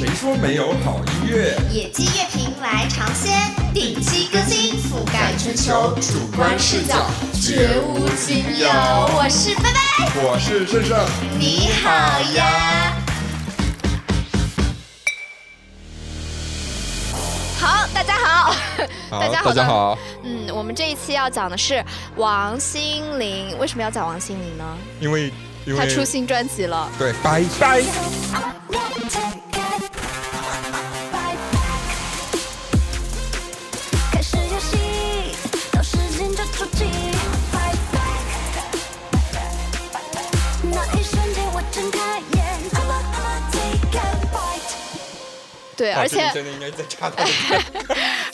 谁说没有好音乐？野鸡乐评来尝鲜，定期更新，覆盖全球，主观视角绝无仅有。我是拜拜，我是胜胜，你好呀。好，大家好，好，大家好大家好。嗯，我们这一期要讲的是王心凌。为什么要讲王心凌呢？因为因为她出新专辑了。对，拜拜。对，而且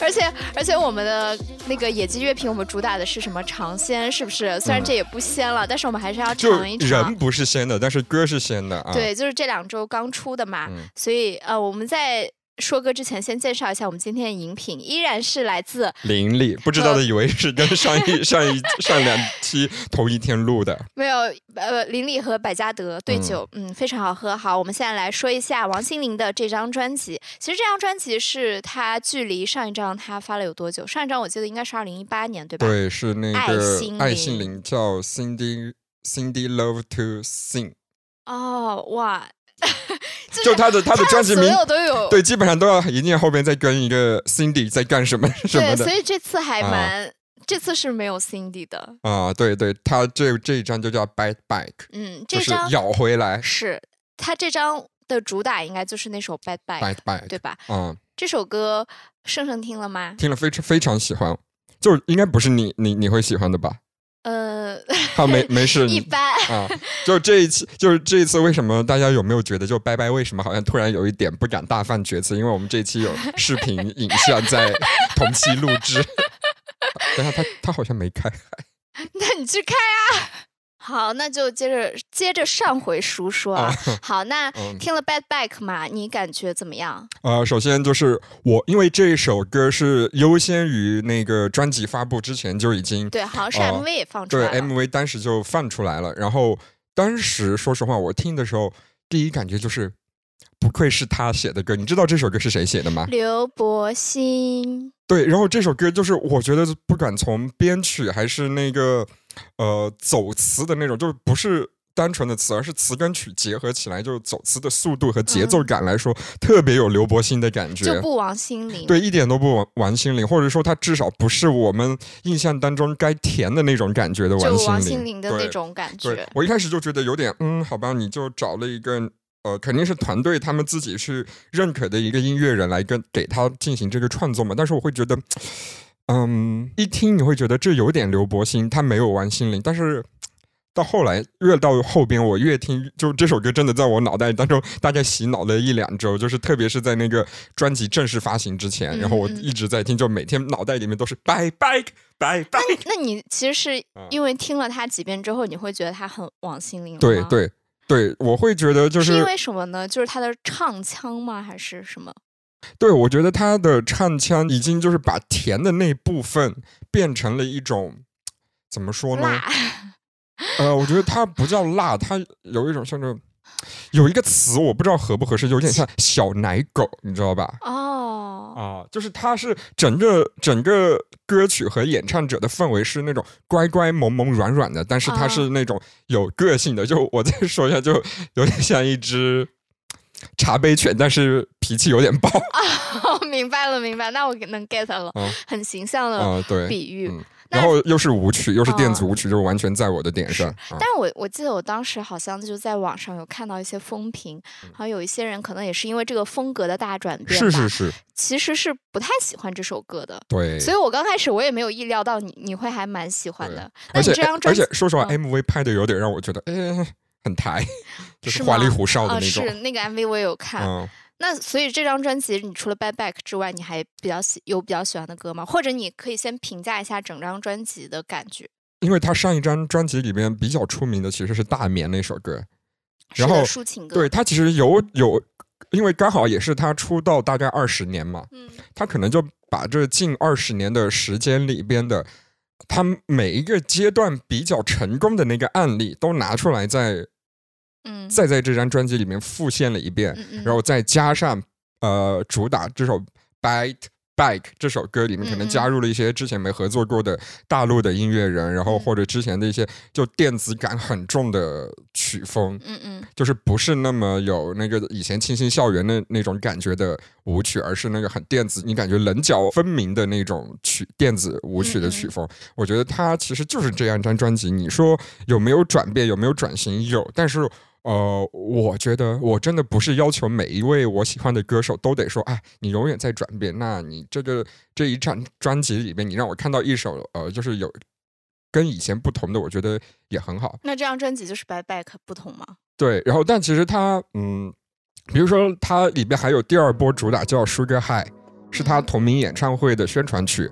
而且而且我们的那个野鸡乐评，我们主打的是什么尝鲜，是不是？虽然这也不鲜了，但是我们还是要尝一尝人。不是鲜的，但是歌是鲜的啊。对，就是这两周刚出的嘛，嗯所以呃，我们在说歌之前，先介绍一下我们今天的饮品，依然是来自林里不知道的以为是跟上一上一上两期同一天录的。没有呃林里和百加得对酒，嗯非常好喝。好，我们现在来说一下王心凌的这张专辑。其实这张专辑是她距离上一张她发了有多久？上一张我记得应该是二零一八年，对吧？对，是那爱个心爱心灵叫 Cindy Cindy Love to Sing，哦，哇，就他的他的专辑名都有对，基本上都要一定后边再跟一个 Cindy 在干什么什么对，所以这次还啊蛮，这次是没有 Cindy 的。啊，对对，他这这一张就叫 Bite Back，嗯，就是这张咬回来是他这张的主打应该就是那首《Bad Bye》，Bite Back，对吧？嗯，这首歌盛盛听了吗？听了非常非常喜欢，就是应该不是你你你会喜欢的吧？呃，好，没没事，一你般。啊，就这一期，就是这一次，为什么大家有没有觉得就拜拜？为什么好像突然有一点不敢大放厥词？因为我们这一期有视频 影像在同期录制。等下，他他好像没开。那你去开啊。好，那就接着接着上回书说啊。好，那嗯听了《Bad Back》嘛，你感觉怎么样？呃，首先就是我，因为这首歌是优先于那个专辑发布之前就已经对，好像是哦 MV 也放出来了。对 MV 当时就放出来了。然后当时说实话，我听的时候，第一感觉就是不愧是他写的歌。你知道这首歌是谁写的吗？刘柏辛，对，然后这首歌就是我觉得不管从编曲还是那个呃走词的那种，就是不是单纯的词，而是词跟曲结合起来，就是走词的速度和节奏感来说，特别有刘伯欣的感觉。就不王心凌。对，一点都不王王心凌，或者说他至少不是我们印象当中该甜的那种感觉的就王心凌。王心凌的那对种感觉。我一开始就觉得有点，嗯，好吧，你就找了一个。呃，肯定是团队他们自己去认可的一个音乐人来跟给他进行这个创作嘛。但是我会觉得，嗯，一听你会觉得这有点刘柏辛，他没有玩心灵。但是到后来越到后边，我越听，就这首歌真的在我脑袋当中大概洗脑了一两周，就是特别是在那个专辑正式发行之前，然后我一直在听，就每天脑袋里面都是 bye bye bye bye。那你其实是啊因为听了他几遍之后，你会觉得他很往心灵吗对对对，我会觉得就是因为什么呢？就是他的唱腔吗？还是什么？对，我觉得他的唱腔已经就是把甜的那部分变成了一种怎么说呢？辣？呃，我觉得它不叫辣，它有一种像这有一个词我不知道合不合适，有点像 小奶狗，你知道吧？哦，啊，就是它是整个整个歌曲和演唱者的氛围是那种乖乖萌萌软软的，但是它啊是那种有个性的。就我再说一下，就有点像一只茶杯犬，但是脾气有点暴。哦，明白了，明白，那我能 get 了，嗯很形象的比喻。然后又是舞曲，又是电子哦舞曲，就是完全在我的点上。啊但是我我记得我当时好像就在网上有看到一些风评，好像有一些人可能也是因为这个风格的大转变是是是，其实是不太喜欢这首歌的。对。所以我刚开始我也没有意料到你你会还蛮喜欢的。那而且你这张而专辑且说实话嗯，MV 拍的有点让我觉得，哎，很台，就是花里胡哨的啊，那种是。那个 MV 我也有看。嗯，那所以这张专辑，你除了《Bad Back》之外，你还比较喜有比较喜欢的歌吗？或者你可以先评价一下整张专辑的感觉。因为他上一张专辑里面比较出名的其实是《大眠》那首歌，然后抒情歌，对他其实有有，因为刚好也是他出道大概二十年嘛，嗯他可能就把这近二十年的时间里边的他每一个阶段比较成功的那个案例都拿出来在，嗯，再在这张专辑里面复现了一遍，嗯嗯。然后再加上呃主打这首《Bite Back》这首歌里面，可能加入了一些之前没合作过的大陆的音乐人，然后嗯或者之前的一些就电子感很重的曲风，嗯嗯就是不是那么有那个以前清新校园的那种感觉的舞曲，而是那个很电子，你感觉棱角分明的那种曲电子舞曲的曲风。我觉得它其实就是这样一张专辑。你说有没有转变，有没有转型？有，但是。呃，我觉得我真的不是要求每一位我喜欢的歌手都得说，哎，你永远在转变。那你这个这一张专辑里面，你让我看到一首呃，就是有跟以前不同的，我觉得也很好。那这张专辑就是 Bye Back 不同吗？对，然后但其实它，嗯，比如说它里边还有第二波主打叫《Sugar High》，是他嗯同名演唱会的宣传曲。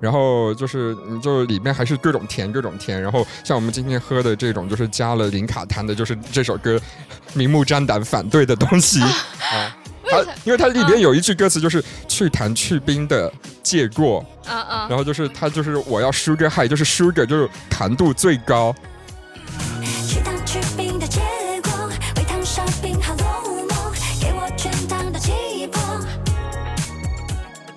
然后就是，你就里面还是各种甜，各种甜。然后像我们今天喝的这种，就是加了零卡糖的，就是这首歌明目张胆反对的东西 啊。它因为它里边有一句歌词就是“去糖去冰的借过”，啊啊！然后就是它就是我要 sugar high，就是 sugar 就是糖度最高。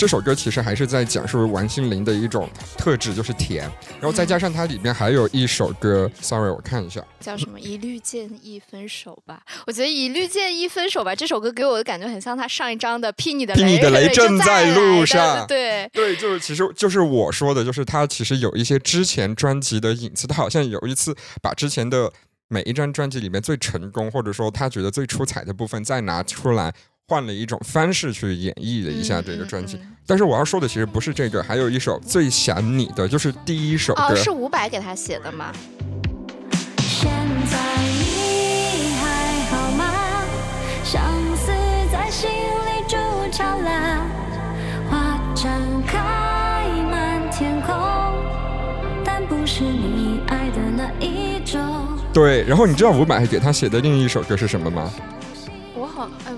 这首歌其实还是在讲述王心凌的一种特质，就是甜。然后再加上它里面还有一首歌，sorry，我看一下，叫什么？一律建议分手吧。我觉得一律建议分手吧这首歌给我的感觉很像他上一张的《霹雳的霹雳的雷正在路上 对，对，就是其实就是我说的，就是他其实有一些之前专辑的影子，他好像有一次把之前的每一张专辑里面最成功，或者说他觉得最出彩的部分再拿出来。换了一种方式去演绎了一下这个专辑，嗯嗯嗯但是我要说的其实不是这个，还有一首《最想你的》，就是第一首歌。哦，是伍佰给他写的吗？现在你还好吗？相思在心里筑巢了，花绽开满天空，但不是你爱的那一种。对，然后你知道伍佰给他写的另一首歌是什么吗？我好哎。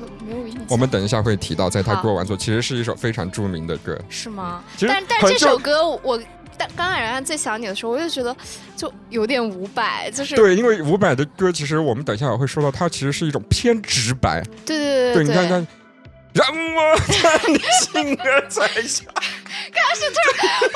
我们等一下会提到，在他过完作，其实是一首非常著名的歌。是吗？其实但但这首歌我但刚才人家最想你的时候，我就觉得就有点伍佰，就是对，因为伍佰的歌，其实我们等一下也会说到，它其实是一种偏直白。对对对，对你看看，让我看你心儿在下刚开始突然。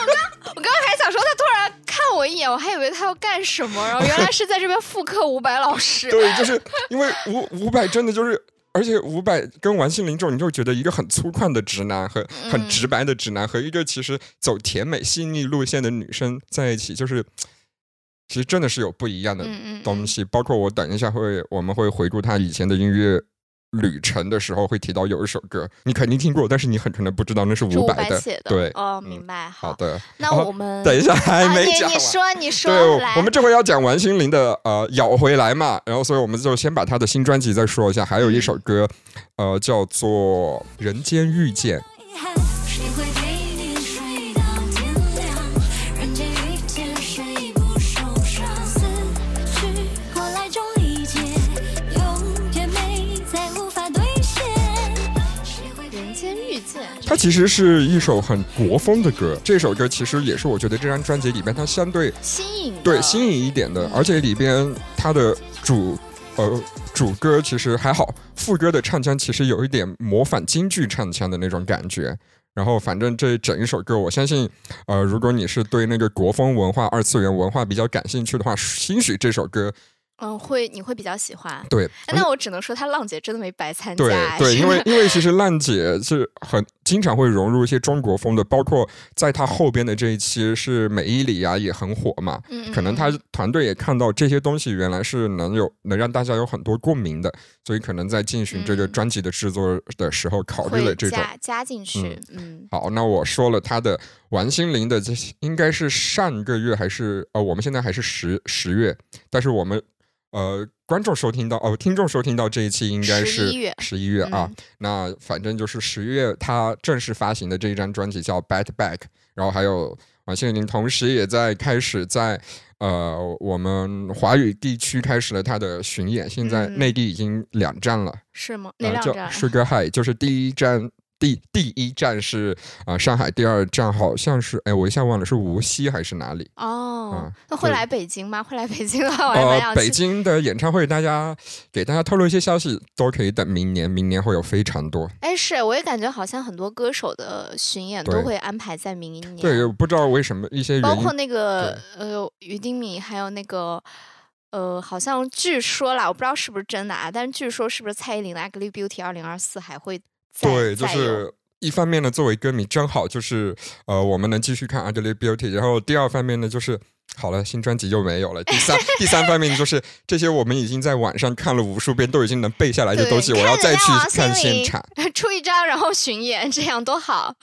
我刚刚还想说，他突然看我一眼，我还以为他要干什么，然后原来是在这边复刻伍佰老师。对，就是因为伍伍佰真的就是。而且伍佰跟王心凌这种，你就觉得一个很粗犷的直男和嗯很直白的直男，和一个其实走甜美细腻路线的女生在一起，就是其实真的是有不一样的东西。包括我等一下会我们会回顾他以前的音乐旅程的时候，会提到有一首歌，你肯定听过，但是你很可能不知道那是是伍伍佰的。写的。对，哦，嗯明白。好，的。那我们等一下还没讲完。你说，你说，对，我们这回要讲王心凌的呃咬回来嘛，然后所以我们就先把她的新专辑再说一下，还有一首歌，呃叫做《人间遇见》。它其实是一首很国风的歌，这首歌其实也是我觉得这张专辑里边它相对新颖，对新颖一点的，嗯而且里边它的主呃主歌其实还好，副歌的唱腔其实有一点模仿京剧唱腔的那种感觉。然后反正这整一首歌，我相信，呃，如果你是对那个国风文化、二次元文化比较感兴趣的话，兴许这首歌嗯，会你会比较喜欢。对。哎那我只能说，他浪姐真的没白参加。对对，因为 因为其实浪姐是很经常会融入一些中国风的，包括在她后边的这一期是美伊里啊也很火嘛，嗯可能他嗯团队也看到这些东西原来是能有能让大家有很多共鸣的，所以可能在进行这个嗯专辑的制作的时候考虑了这种。加加进去。嗯，好，那我说了他的王心凌的这些应该是上个月还是呃，我们现在还是十十月，但是我们呃观众收听到哦，听众收听到这一期应该是11月十一月啊。嗯那反正就是十月他正式发行的这一张专辑叫《Bat Back》，然后还有王心凌同时也在开始在呃我们华语地区开始了他的巡演，现在嗯内地已经两站了。是吗？两站？Sugar High，就是第一站第第一站是啊、上海，第二站好像是哎，我一下忘了是无锡还是哪里。哦那会来北京吗？会来北京的话，我呃，北京的演唱会，大家给大家透露一些消息，都可以等明年，明年会有非常多。哎，是，我也感觉好像很多歌手的巡演都会安排在明年，对，不知道为什么一些包括那个呃于丁敏，还有那个呃，好像据说啦，我不知道是不是真的啊，但是据说是不是蔡依林的《Ugly Beauty》二零二四还会再对，就是一方面呢，作为歌迷正好就是呃，我们能继续看《Ugly Beauty》，然后第二方面呢，就是好了，新专辑又没有了。第三 第三方面就是这些我们已经在网上看了无数遍，都已经能背下来的东西，我要再去看现场。出一张，然后巡演，这样多好。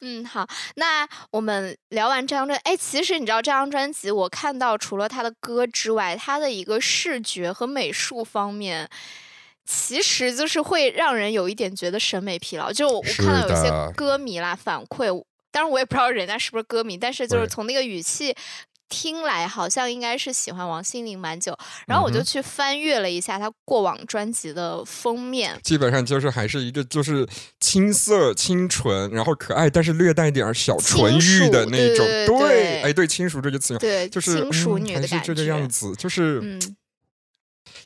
嗯，好，那我们聊完这张专，哎，其实你知道这张专辑，我看到除了他的歌之外，他的一个视觉和美术方面。其实就是会让人有一点觉得审美疲劳，就我我看到有些歌迷啦反馈，当然我也不知道人家是不是歌迷，但是就是从那个语气听来，好像应该是喜欢王心凌蛮久。然后我就去翻阅了一下她过往专辑的封面，基本上就是还是一个就是青涩、清纯，然后可爱，但是略带点儿小纯欲的那种。对对对哎，对，亲属这个词，对，就是亲属嗯女的感觉。还是这个样子，就是、嗯，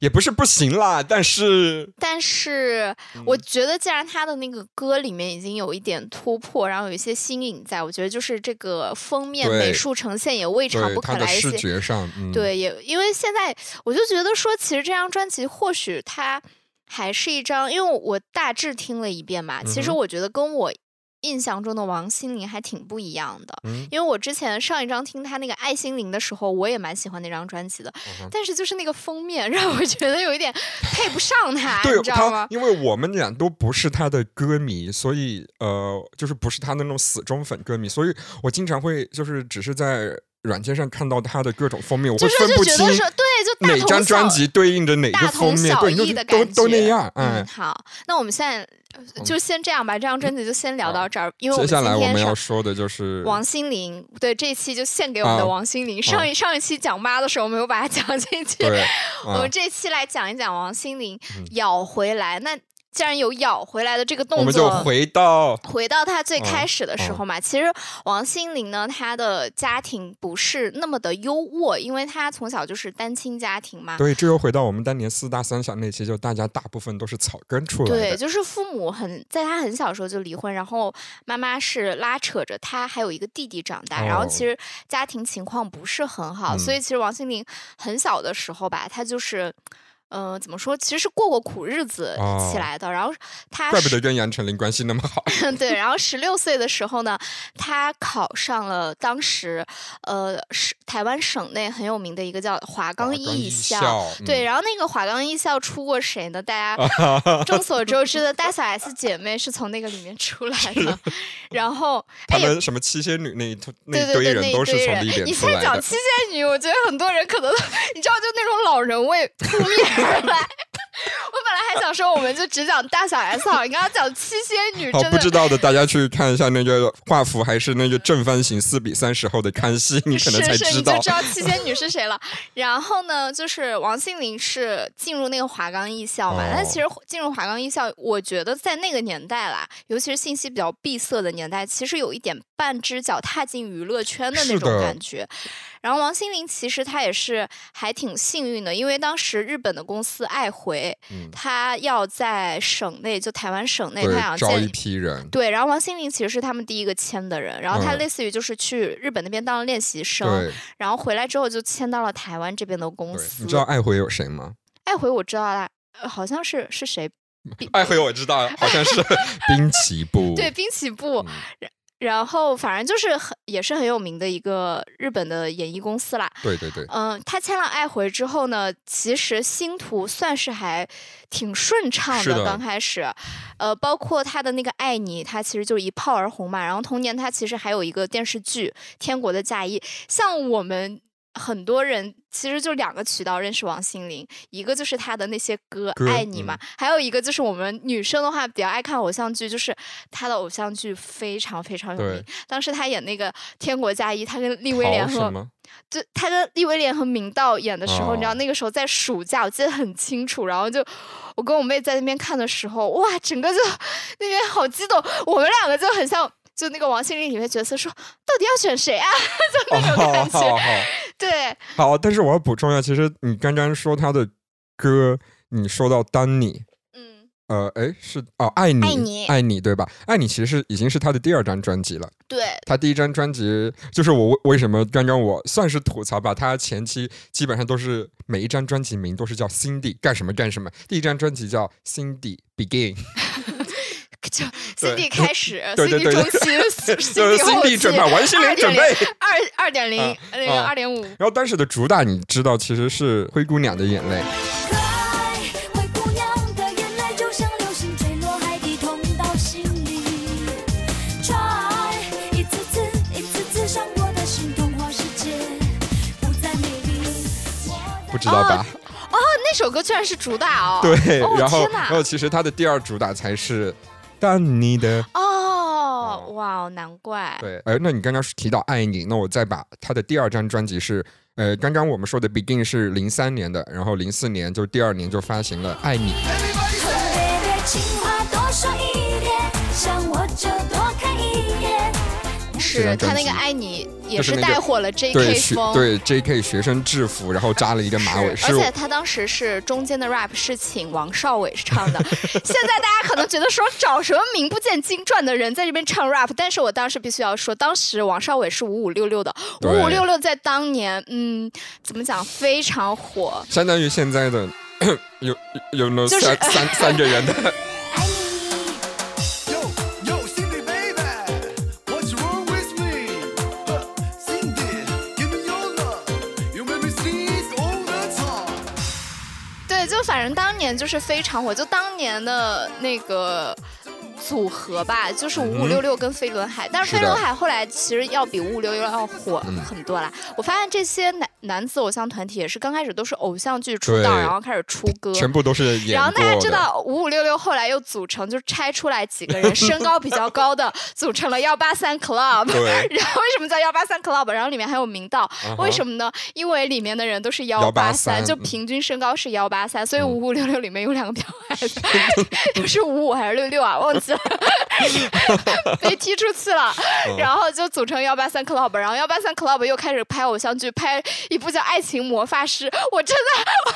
也不是不行啦，但是但是我嗯觉得，既然他的那个歌里面已经有一点突破，然后有一些新颖在，我觉得就是这个封面美术呈现也未尝不可来一些。觉上，嗯，对，也因为现在我就觉得说，其实这张专辑或许它还是一张，因为我大致听了一遍嘛，其实我觉得跟我印象中的王心凌还挺不一样的。嗯因为我之前上一张听她那个《爱心灵》的时候，我也蛮喜欢那张专辑的，嗯但是就是那个封面让我觉得有一点配不上她，对你知道吗，？因为我们俩都不是她的歌迷，所以呃，就是不是她那种死忠粉歌迷，所以我经常会就是只是在软件上看到她的各种封面，我会分不清觉得说，对，就大哪张专辑对应着哪个封面，对，就都都那样，嗯，哎。好，那我们现在呃就先这样吧，这张专辑就先聊到这儿，因为我们接下来我们要今天上说的就是王心凌，对，这一期就献给我们的啊。王心凌。上一上一期讲妈的时候没有把它讲进去，我啊。们这期来讲一讲王心凌嗯。咬回来。那既然有咬回来的这个动作，我们就回到回到他最开嗯始的时候嘛，其实王心凌呢，她的家庭不是那么的优渥，因为她从小就是单亲家庭嘛。对，这又回到我们当年四大三小那期，就大家大部分都是草根出来对，就是父母很在她很小时候就离婚，然后妈妈是拉扯着她还有一个弟弟长大，然后哦其实家庭情况不是很好，嗯所以其实王心凌很小的时候吧，她就是。嗯、怎么说？其实是过过苦日子哦起来的。然后他怪不得跟杨丞琳关系那么好。对，然后十六岁的时候呢，他考上了当时呃是台湾省内很有名的一个叫华冈艺校。校，对，嗯，然后那个华冈艺校出过谁呢？大家 众所周知的大小 S 姐妹是从那个里面出来的。然后，他们什么七仙女那一堆人都是从里，边你出来的。现在讲七仙女，我觉得很多人可能你知道，就那种老人味扑面。我本来还想说，我们就只讲大小 S 好，你刚刚讲七仙女，好，真的不知道的大家去看一下那个画幅还是那个正方形四比三时候的康熙，你可能才是是，知道你就。知道七仙女是谁了。然后呢，就是王心凌是进入那个华冈艺校嘛。但哦其实进入华冈艺校，我觉得在那个年代啦，尤其是信息比较闭塞的年代，其实有一点半只脚踏进娱乐圈的那种感觉。然后王心凌其实她也是还挺幸运的，因为当时日本的公司爱回，嗯她要在省内，就台湾省内，她，想建招一批人，对，然后王心凌其实是他们第一个签的人，然后她嗯类似于就是去日本那边当了练习生，对然后回来之后就签到了台湾这边的公。司。你知道爱回有谁吗？爱回我知道啦，呃好像是是谁？爱回我知道，好像是 滨崎步。对，滨崎步。嗯然后反正就是很也是很有名的一个日本的演艺公司啦。对对对，嗯，他签了爱回之后呢，其实星途算是还挺顺畅的。刚开始，呃，包括他的那个《爱你》，他其实就是一炮而红嘛。然后同年他其实还有一个电视剧《天国的嫁衣》，像我们很多人其实就两个渠道认识王心凌，一个就是她的那些歌歌《爱你》嘛，还有一个就是我们女生的话比较爱看偶像剧，就是她的偶像剧非常非常有名。当时她演那个《天国嫁衣》，她跟利威廉和？就她跟利威廉和明道演的时候，你知道哦那个时候在暑假，我记得很清楚。然后就我跟我妹在那边看的时候，哇，整个就 那边好激动，我们两个就很像。就那个王心凌里面角色说，到底要选谁啊？就那种感觉。好好对，好，但是我要补充一下，其实你刚刚说他的歌，你说到丹尼，嗯，呃，哎，是哦，爱你，爱你爱你，对吧？爱你其实是已经是他的第二张专辑了。对，他第一张专辑就是我为为什么刚刚我算是吐槽吧，他前期基本上都是每一张专辑名都是叫 Cindy 干什么干什么，第一张专辑叫 Cindy Begin，就 CD 开始对对，CD 对中期 就是，CD 后 Cindy 期，准备，完心灵准备。二二点零啊，那个啊二点五，然后当时的主打你知道其实是《灰姑娘的眼泪》，可爱灰姑娘的眼泪就像流星坠落海底，痛到心里。Try 一次次一次次伤我的心，童话世界不再美丽。我不知道吧？哦那首歌居然是主打哦。对，哦然后然后其实它的第二主打才是丹尼的。哦，哇，难怪。对，哎，那你刚刚是提到爱你，那我再把他的第二张专辑是，呃，刚刚我们说的 Begin 是零三年的，然后零四年就第二年就发行了《爱你》。是他那个爱你也是带火了 JK 学风。对 J.K. 学生制服，然后扎了一个马尾，是，而且他当时是中间的 rap 是请王少伟唱的。现在大家可能觉得说找什么名不见经传的人在这边唱 rap，但是我当时必须要说，当时王少伟是五五六六的，五对五六六在当年，嗯，怎么讲非常火。相当于现在的 有有那就是三三三个人的。当年就是非常火，就当年的那个组合吧，就是五五六六跟飞轮海，但是飞轮海后来其实要比五五六六要火嗯很多啦。我发现这些男男子偶像团体也是刚开始都是偶像剧出道，然后开始出歌。全部都是演然后大家。知道五五六六后来又组成，就拆出来几个人身高比较高的，组成了幺八三 club。对 然后为什么叫幺八三 club？然后里面还有明道，为什么呢？因为里面的人都是幺八三，183就平均身高是幺八三，所以嗯五五六六里面有两个比较矮的，是五五还是六六啊？忘记了，被踢出去了。嗯然后就组成幺八三 club，然后幺八三 club 又开始拍偶像剧，拍一部叫《爱情魔法师》，我真的。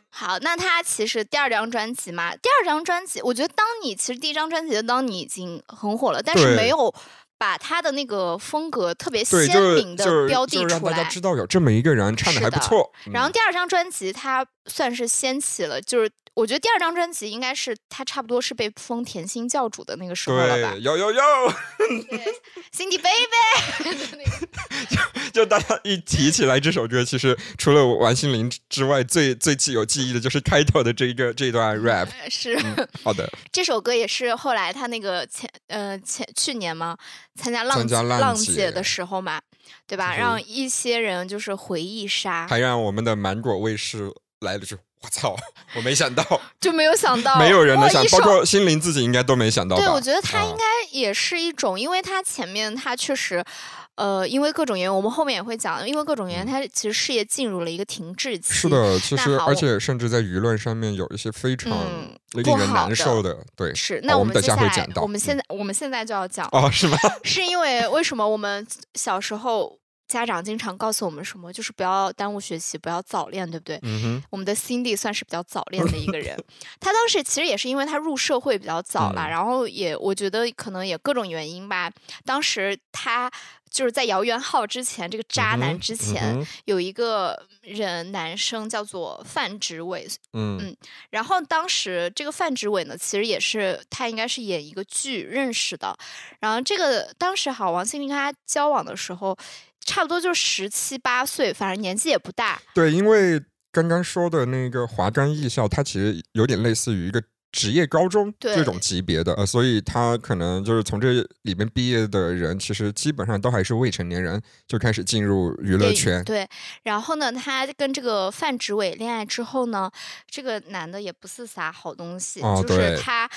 好，那他其实第二张专辑嘛，第二张专辑，我觉得当你其实第一张专辑的当你已经很火了，但是没有把他的那个风格特别，鲜明的标记出来就是让大家。知道有这么一个人唱的还不错。然后嗯第二张专辑，他算是掀起了，就是我觉得第二张专辑应该是他差不多是被封甜心教主的那个时候了吧对，有有有？Cindy Baby，就就大家一提起来这首歌，其实除了王心凌之外，最最记有记忆的就是开头的这一个这一段 rap。是。好的，这首歌也是后来他那个前呃前去年嘛，参加浪姐姐的时候嘛，对吧？让一些人就是回忆杀，还让我们的芒果卫视来了句：“我操，我没想到，就没有想到 没有人能想包括心灵自己应该都没想到？”对，我觉得他应啊该也是一种，因为他前面他确实。呃，因为各种原因，我们后面也会讲。因为各种原因，他其实事业进入了一个停滞期。嗯是，的，其实而且甚至在舆论上面有一些非常嗯令人难受的，对，是。那我们等下会讲到。我们现嗯在、我们现在就要讲，哦，是吗？是因为为什么我们小时候家长经常告诉我们什么，就是不要耽误学习，不要早恋，对不对？嗯，我们的 Cindy 算是比较早恋的一个人，他当时其实也是因为他入社会比较早啦，嗯然后也我觉得可能也各种原因吧。当时他就是在姚元浩之前，这个渣男之前、嗯有一个人男生叫做范植伟，嗯嗯然后当时这个范植伟呢，其实也是他应该是演一个剧认识的。然后这个当时好，王心凌跟他交往的时候，差不多就十七八岁，反正年纪也不大。对，因为刚刚说的那个华冈艺校，它其实有点类似于一个职业高中这种级别的，呃，所以他可能就是从这里面毕业的人，其实基本上都还是未成年人，就开始进入娱乐圈。对，然后呢，他跟这个范植伟恋爱之后呢，这个男的也不是啥好东西，就是他，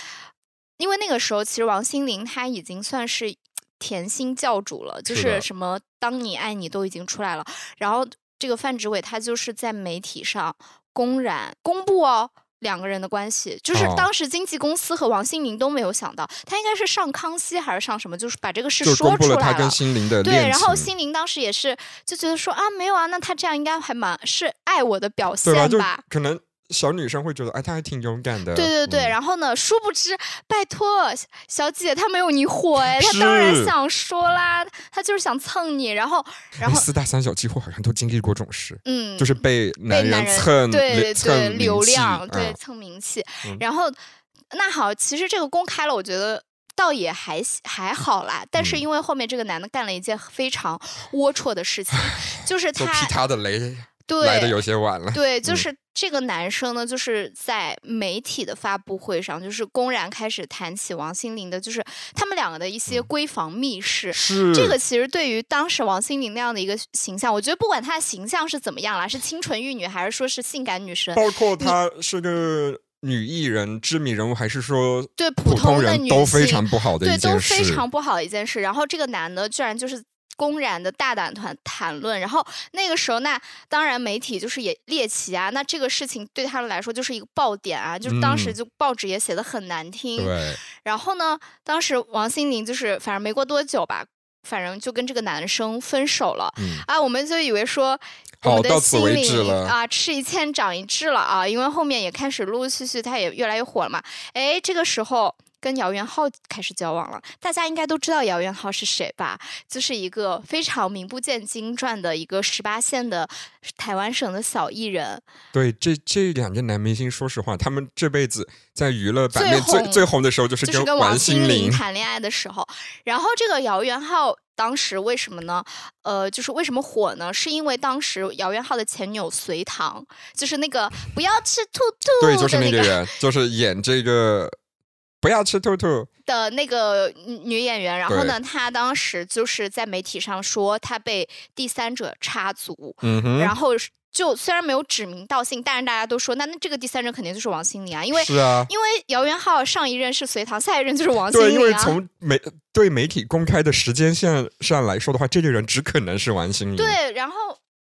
因为那个时候其实王心凌她已经算是甜心教主了，就是什么当你爱你都已经出来了，然后这个范植伟他就是在媒体上公然公布哦。两个人的关系，就是哦当时经纪公司和王心凌都没有想到，他应该是上康熙还是上什么，就是把这个事说出来了他跟心灵的对，然后心凌当时也是就觉得说啊，没有啊，那他这样应该还蛮是爱我的表现吧。可能小女生会觉得，哎，他还挺勇敢的。对对对，嗯然后呢？殊不知，拜托，小小姐，她没有你火哎，她当然想说啦，她就是想蹭你，然后，然后，哎四大三小几乎好像都经历过这种事，嗯，就是被被男男人蹭对对蹭流量，对嗯蹭名气嗯，然后那好，其实这个公开了，我觉得。倒也还还好啦，但是嗯因为后面这个男的干了一件非常龌龊的事情，就是他劈他他的雷对来的有些晚了。对，就嗯是这个男生呢，就是在媒体的发布会上，就是公然开始谈起王心凌的，就是他们两个的一些闺房密事。嗯是这个其实对于当时王心凌那样的一个形象，我觉得不管她的形象是怎么样啦，是清纯玉女还是说是性感女神，包括她是个女艺人、知名人物，还是说对普通人都非常不好的对都一件事。非常不好的一件事。然后这个男的居然就是。公然的大胆谈谈论，然后那个时候，那当然媒体就是也猎奇啊，那这个事情对他们来说就是一个爆点啊，就是当时嗯就报纸也写的很难听，对，然后呢，当时王心凌就是反正没过多久吧，反正就跟这个男生分手了。嗯，啊，我们就以为说我好们的到此为心灵止了啊，吃一堑长一智了啊，因为后面也开始陆陆续续，他也越来越火了嘛。哎，这个时候跟姚元浩开始交往了，大家应该都知道姚元浩是谁吧？就是一个非常名不见经传的一个十八线的台湾省的小艺人。对，这这两个男明星，说实话，他们这辈子在娱乐版面最红最红的时候，就是跟王王心凌。谈恋爱的时候，然后这个姚元浩当时为什么呢？呃，就是为什么火呢？是因为当时姚元浩的前女友隋唐，就是那个不要吃兔兔对，就是那个那个人，就是演这个不要吃兔兔，的那个女女演员，然后呢，她当时就是在媒体上说她被第三者插足，嗯哼，然后就虽然没有指名道姓，但是大家都说那那这个第三者肯定就是王心凌啊，因为是啊，因为姚元浩上一任是隋唐，下一任就是王心凌对，因为。从媒对媒体公开的时间线上来说的话，这个人只可能是王心凌。，对，然后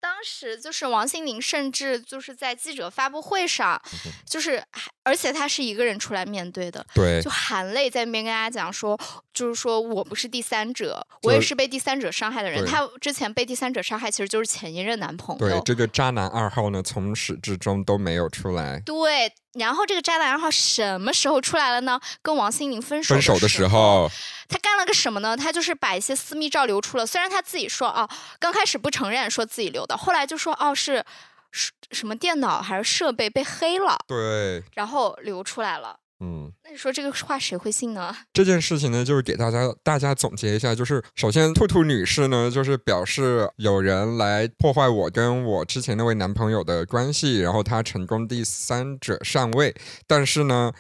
当时就是王心凌，甚至就是在记者发布会上，嗯就是还而且她是一个人出来面对的，对就含泪在那边跟大家讲说，就是说我不是第三者，我也是被第三者伤害的人。她之前被第三者伤害，其实就是前一任男朋友。对这个渣男二号呢，从始至终都没有出来。对，然后这个渣男二号什么时候出来了呢？跟王心凌分手分手的的时候，他干了个什么呢？他就是把一些私密照流出了，虽然他自己说哦，刚开始不承认说自己留的，后来就说哦是是什么电脑还是设备被黑了，对，然后流出来了。嗯，那你说这个话谁会信呢？这件事情呢，就是给大家大家总结一下，就是首先，兔兔女士呢，就是表示有人来破坏我跟我之前那位男朋友的关系，然后她成功第三者上位，但是呢，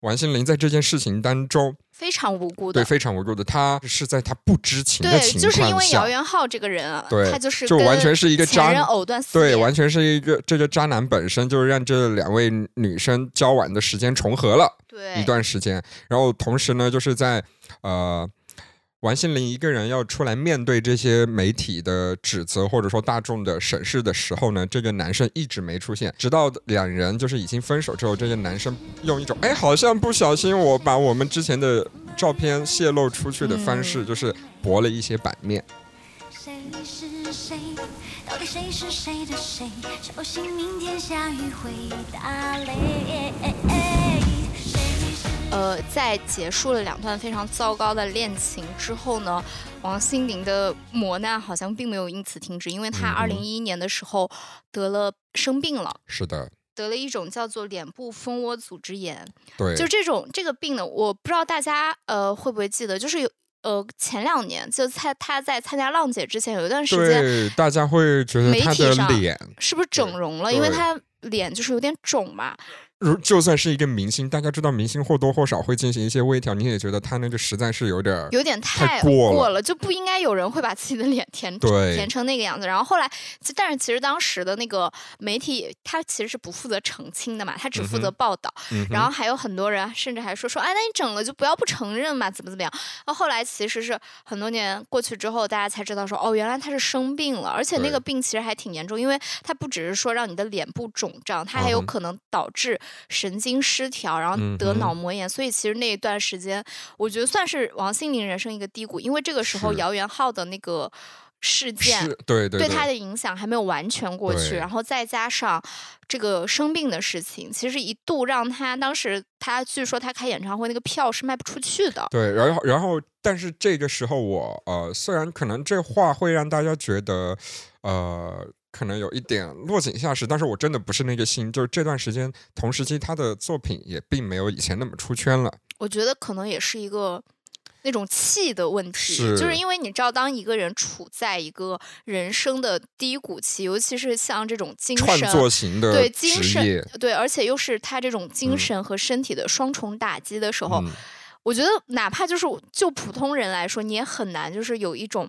王心凌在这件事情当中，非常无辜的。对非常无辜的，他是在他不知情的对，情就是因为况下姚元浩这个人啊，对他就是就完全是一个渣人藕断丝对，完全是一个这个渣男本身就是让这两位女生交往的时间重合了对一段时间，然后同时呢，就是在呃。王心凌一个人要出来面对这些媒体的指责，或者说大众的审视的时候呢，这个男生一直没出现，直到两人就是已经分手之后，这个男生用一种哎，好像不小心我把我们之前的照片泄露出去的方式，嗯就是驳了一些版面。谁是谁？到底谁是谁的谁？小心明天下雨会打雷。呃，在结束了两段非常糟糕的恋情之后呢，王心凌的磨难好像并没有因此停止，因为她二零一一年的时候得了生病了。是的，得了一种叫做脸部蜂窝组织炎，对，就这种这个病呢，我不知道大家呃会不会记得，就是有呃前两年就在他在参加浪姐之前有一段时间，对，大家会觉得媒体上脸，是不是整容了？因为对他脸就是有点肿嘛。如就算是一个明星，大家知道明星或多或少会进行一些微调，你也觉得他那个实在是有点有点太太过了了，就不应该有人会把自己的脸填对填成那个样子。然后后来，其但是其实当时的那个媒体，他其实是不负责澄清的嘛，他只负责报道。然后还有很多人甚至还说说，哎，那你整了就不要不承认嘛，怎么怎么样？然后后来其实是很多年过去之后，大家才知道说，哦，原来他是生病了，而且那个病其实还挺严重，因为他不只是说让你的脸部肿胀，它还有可能导致神经失调，然后得脑膜炎。所以其实那一段时间，我觉得算是王心凌人生一个低谷，因为这个时候姚元浩的那个事件是，对对对他的影响还没有完全过去，然后再加上这个生病的事情，其实一度让他当时他据说他开演唱会那个票是卖不出去的。对，然后然后，但是这个时候我呃，虽然可能这话会让大家觉得呃。可能有一点落井下石，但是我真的不是那个心。就是这段时间，同时期他的作品也并没有以前那么出圈了。我觉得可能也是一个那种气的问题，是就是因为你知道，当一个人处在一个人生的低谷期，尤其是像这种精创神作型的对精神，对，而且又是他这种精嗯神和身体的双重打击的时候，嗯我觉得哪怕就是就普通人来说，你也很难就是有一种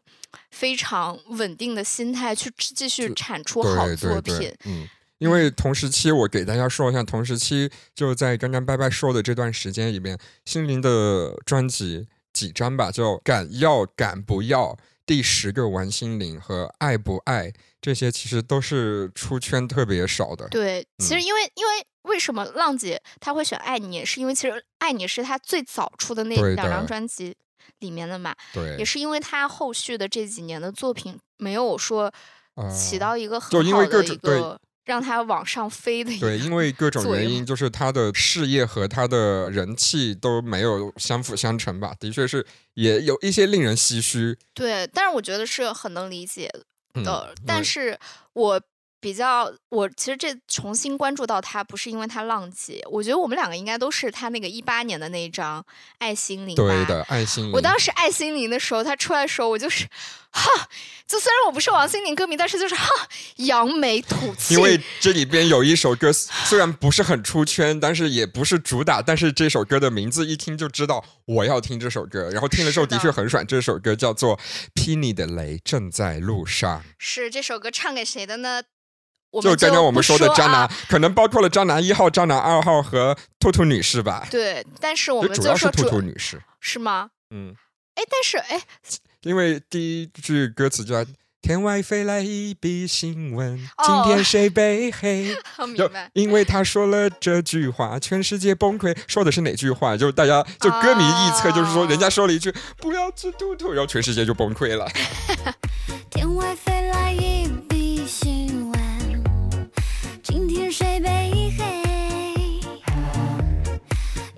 非常稳定的心态去继续产出好作品。对对，嗯。因为同时期，我给大家说一下，同时期就在刚刚拜拜说的这段时间里面，心灵的专辑几张吧，叫《敢要敢不要》、《第十个玩心灵》和《爱不爱》这些，其实都是出圈特别少的。对，其实嗯因为、因为为什么浪姐她会选《爱你》，是因为其实《爱你》是她最早出的那两张专辑里面的嘛，对，也是因为她后续的这几年的作品没有说起呃到一个很好的一各种对个让她往上飞的一个对，因为各种原因，就是她的事业和她的人气都没有相辅相成吧。的确是，也有一些令人唏嘘。对，但是我觉得是很能理解嗯的。但是我比较，我其实这重新关注到他，不是因为他浪姐，我觉得我们两个应该都是他那个一八年的那一张《爱心灵》吧对的，爱心灵。我当时爱心灵的时候，他出来的时候，我就是哈，就虽然我不是王心凌歌迷，但是就是哈扬眉吐 气。因为这里边有一首歌，虽然不是很出圈，但是也不是主打，但是这首歌的名字一听就知道我要听这首歌，然后听了之后的的确很爽。这首歌叫做《劈你的雷正在路上》，是这首歌唱给谁的呢？我就刚刚我们说的说渣男，啊可能包括了渣男一号、渣男二号和兔兔女士吧。对，但是我们主要是兔兔女士，是吗？嗯，哎，但是哎，因为第一句歌词叫“天外飞来一笔新闻，哦今天谁被黑 ”，明白。因为他说了这句话，全世界崩溃。说的是哪句话？就大家就歌迷臆测，就是说人家说了一句“不要吃兔兔”，然后全世界就崩溃了。天外飞来一今天谁被黑？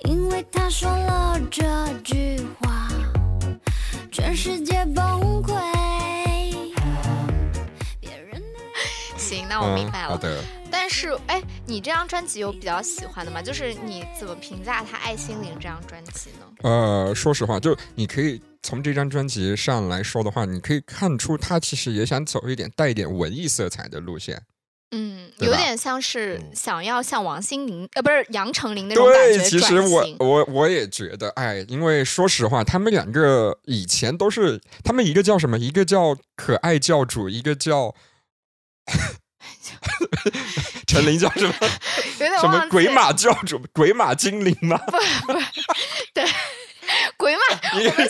因为他说了这句话，全世界崩溃。别人的 行，那我明白了。嗯好的，但是，哎，你这张专辑有比较喜欢的吗？就是你怎么评价他《爱心灵》这张专辑呢？呃，说实话，就你可以从这张专辑上来说的话，你可以看出他其实也想走一点带一点文艺色彩的路线。嗯，有点像是嗯想要像王心凌，呃，不是杨丞琳那种感对，觉其实我。我我也觉得，哎，因为说实话，他们两个以前都是，他们一个叫什么，一个叫可爱教主，一个叫 陈琳叫什么 有点什么鬼马教主、鬼马精灵吗？鬼马，一个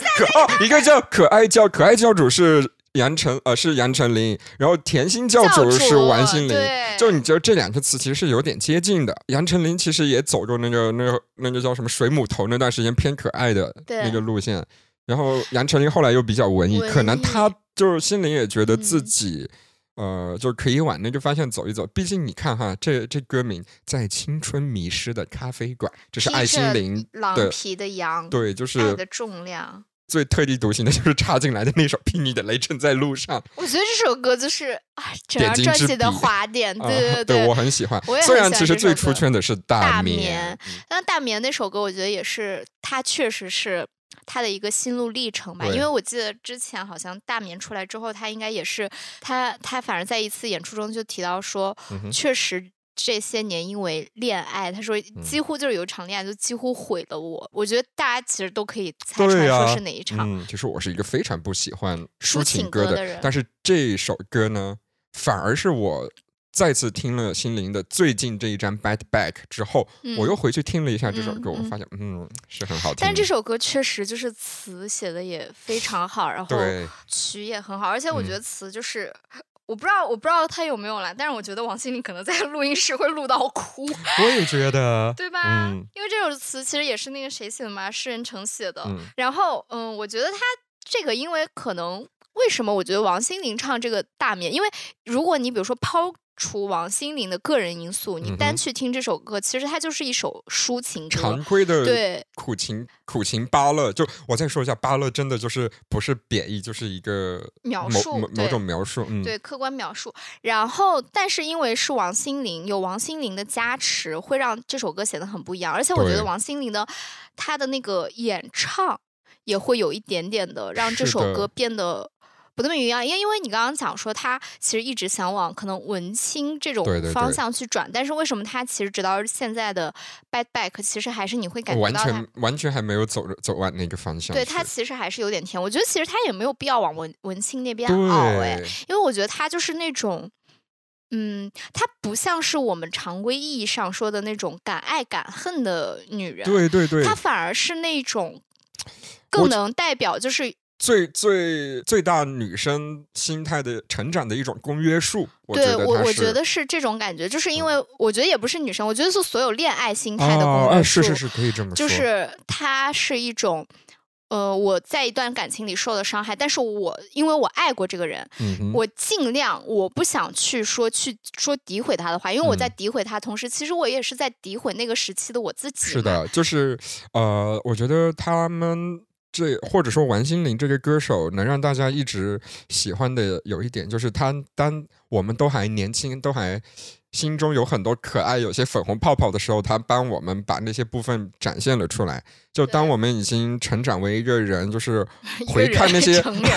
一个叫可爱教可爱教主是杨丞呃是杨丞琳，然后甜心教教主是王心凌。就你觉得这两个词其实是有点接近的。杨丞琳其实也走过那个那个那个叫什么水母头那段时间偏可爱的那个路线，然后杨丞琳后来又比较文艺，文可能她就是心灵也觉得自嗯己。呃，就可以往那个方向走一走。毕竟你看哈，这这歌名在青春迷失的咖啡馆，这是爱心灵狼，皮的羊，对，就爱是的重量。最特立独行的就是插进来的那首《霹雳的雷正在路上》我觉得这首歌就是啊，整点张专辑的笔华点，对对对我很喜欢。虽很喜欢然其实最出圈的是大眠，但大眠那首歌，我觉得也是他确实是他的一个心路历程吧。因为我记得之前好像大眠出来之后，他应该也是他他反正在一次演出中就提到说，嗯确实。这些年因为恋爱，他说嗯几乎就是有一场恋爱就几乎毁了我。我觉得大家其实都可以猜出来说是哪一场。嗯，其实我是一个非常不喜欢抒抒情歌的，人但是这首歌呢，反而是我再次听了心灵的最近这一张《Bad Back》之后，嗯我又回去听了一下这首歌，我发现嗯是很好听。但这首歌确实就是词写的也非常好，然 后对曲也很好，而且我觉嗯得词就是。我不知道，我不知道他有没有来，但是我觉得王心凌可能在 录音室会录到哭，我也觉得，对吧？嗯因为这首词其实也是那个谁写的嘛，诗人成写的。嗯然后，嗯，我觉得他这个，因为可能为什么我觉得王心凌唱这个大面，因为如果你比如说抛除王心凌的个人因素，你单去听这首歌，其实它就是一首抒情歌常。规的对。苦情苦情芭乐，就我再说一下，芭乐真的就是不是贬义，就是一个描述某种描述，嗯，对客观描述，然后但是因为是王心凌，有王心凌的加持，会让这首歌显得很不一样。而且我觉得王心凌的她的那个演唱也会有一点点的让这首歌。变得不那么一样。因为因为你刚刚讲说他其实一直想往可能文青这种方对对对向去转，但是为什么他其实直到现在的 Bad Back，其实还是你会感觉完到完全完全还没有走走完那个方向。对他其实还是有点甜。我觉得其实他也没有必要往文文青那边熬哎。因为我觉得他就是那种，嗯，她不像是我们常规意义上说的那种敢爱敢恨的女人，对对对，她反而是那种更能代表就是最最最大女生心态的成长的一种公约数。我对我我觉得是这种感觉，就是因为我觉得也不是女生，我觉得是所有恋爱心态的哦，公约数，哎是是是，可以这么说，就是它是一种。呃，我在一段感情里受了伤害，但是我因为我爱过这个人，嗯，我尽量我不想去说去说诋毁他的话，因为我在嗯诋毁他，同时其实我也是在诋毁那个时期的我自己。是，的，就是呃，我觉得他们这或者说王心凌这个歌手能让大家一直喜欢的有一点，就是他当我们都还年轻，都还心中有很多可爱、有些粉红泡泡的时候，他帮我们把那些部分展现了出来。就当我们已经成长为一个人，就是 回看那些成长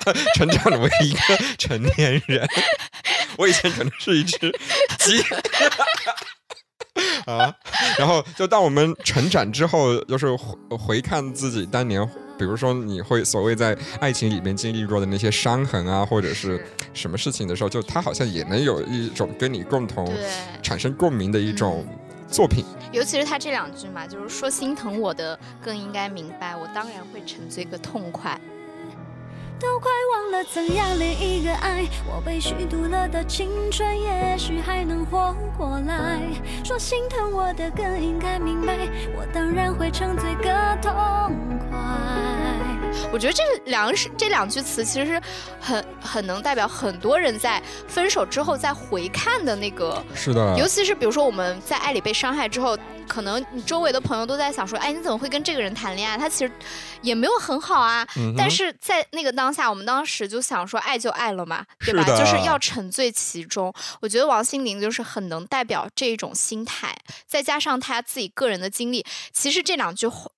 成长为一个成年人。我以前可能是一只鸡。啊，然后就当我们成长之后，就是回回看自己当年，比如说你会所谓在爱情里面经历过的那些伤痕啊，或者是什么事情的时候，就他好像也能有一种跟你共同，产生共鸣的一种作品。尤其是他这两句嘛，就是说心疼我的更应该明白，我当然会沉醉个痛快。都快忘了怎样恋一个爱，我被虚度了的青春，也许还能活过来。说心疼我的更应该明白，我当然会沉醉个痛快。我觉得这两个是这两句词，其实是很很能代表很多人在分手之后再回看的那个是的，尤其是比如说我们在爱里被伤害之后，可能你周围的朋友都在想说，哎，你怎么会跟这个人谈恋爱？他其实也没有很好啊。嗯但是在那个当下，我们当时就想说，爱就爱了嘛，对吧？是就是要沉醉其中。我觉得王心凌就是很能代表这种心态，再加上她自己个人的经历，其实这两句话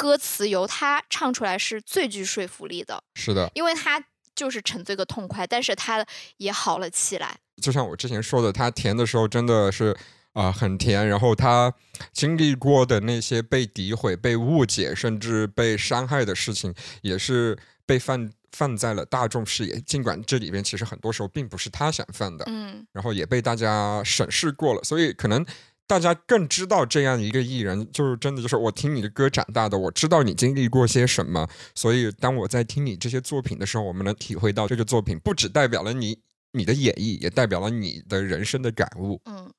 歌词由他唱出来是最具说服力的，是的，因为他就是沉醉个痛快，但是他也好了起来。就像我之前说的，他甜的时候真的是啊、呃很甜，然后他经历过的那些被诋毁、被误解，甚至被伤害的事情，也是被放放在了大众视野。尽管这里边其实很多时候并不是他想放的，嗯，然后也被大家审视过了，所以可能。大家更知道这样一个艺人，就是真的就是我听你的歌长大的，我知道你经历过些什么，所以当我在听你这些作品的时候，我们能体会到这个作品不只代表了你你的演绎，也代表了你的人生的感悟。嗯，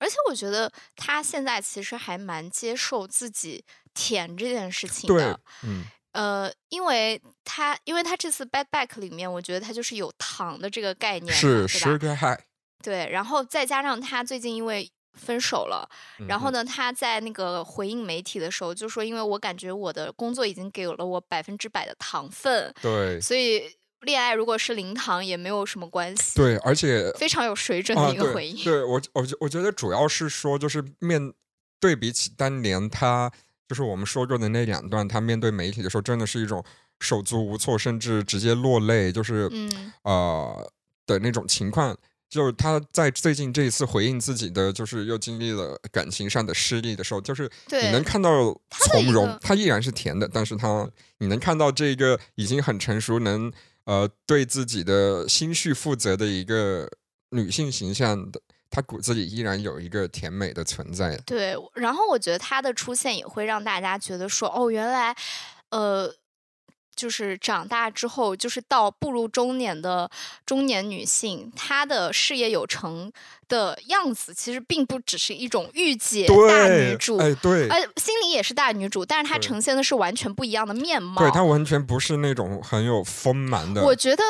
而且我觉得他现在其实还蛮接受自己甜这件事情对的。，嗯，呃，因为他因为他这次 Bad Back 里面，我觉得他就是有糖的这个概念，是？Sugar High，对，然后再加上他最近因为分手了，然后呢，他在那个回应媒体的时候就说，因为我感觉我的工作已经给了我百分之百的糖分，对所以恋爱如果是零糖也没有什么关系。对，而且非常有水准啊，的一个回应。对我我觉我觉得主要是说，就是面对比起当年他就是我们说过的那两段，他面对媒体的时候，真的是一种手足无措，甚至直接落泪，就是、嗯呃的那种情况。就是他在最近这一次回应自己的，就是又经历了感情上的失利的时候，就是你能看到从容个，他依然是甜的，但是他你能看到这个已经很成熟，能呃对自己的心绪负责的一个女性形象的，她骨子里依然有一个甜美的存在。对，然后我觉得他的出现也会让大家觉得说，哦，原来，呃，就是长大之后，就是到步入中年的中年女性，她的事业有成的样子，其实并不只是一种御姐大女，主。哎，对，呃，心灵也是大女主，但是她呈现的是完全不一样的面貌。对，她完全不是那种很有丰满的。我觉得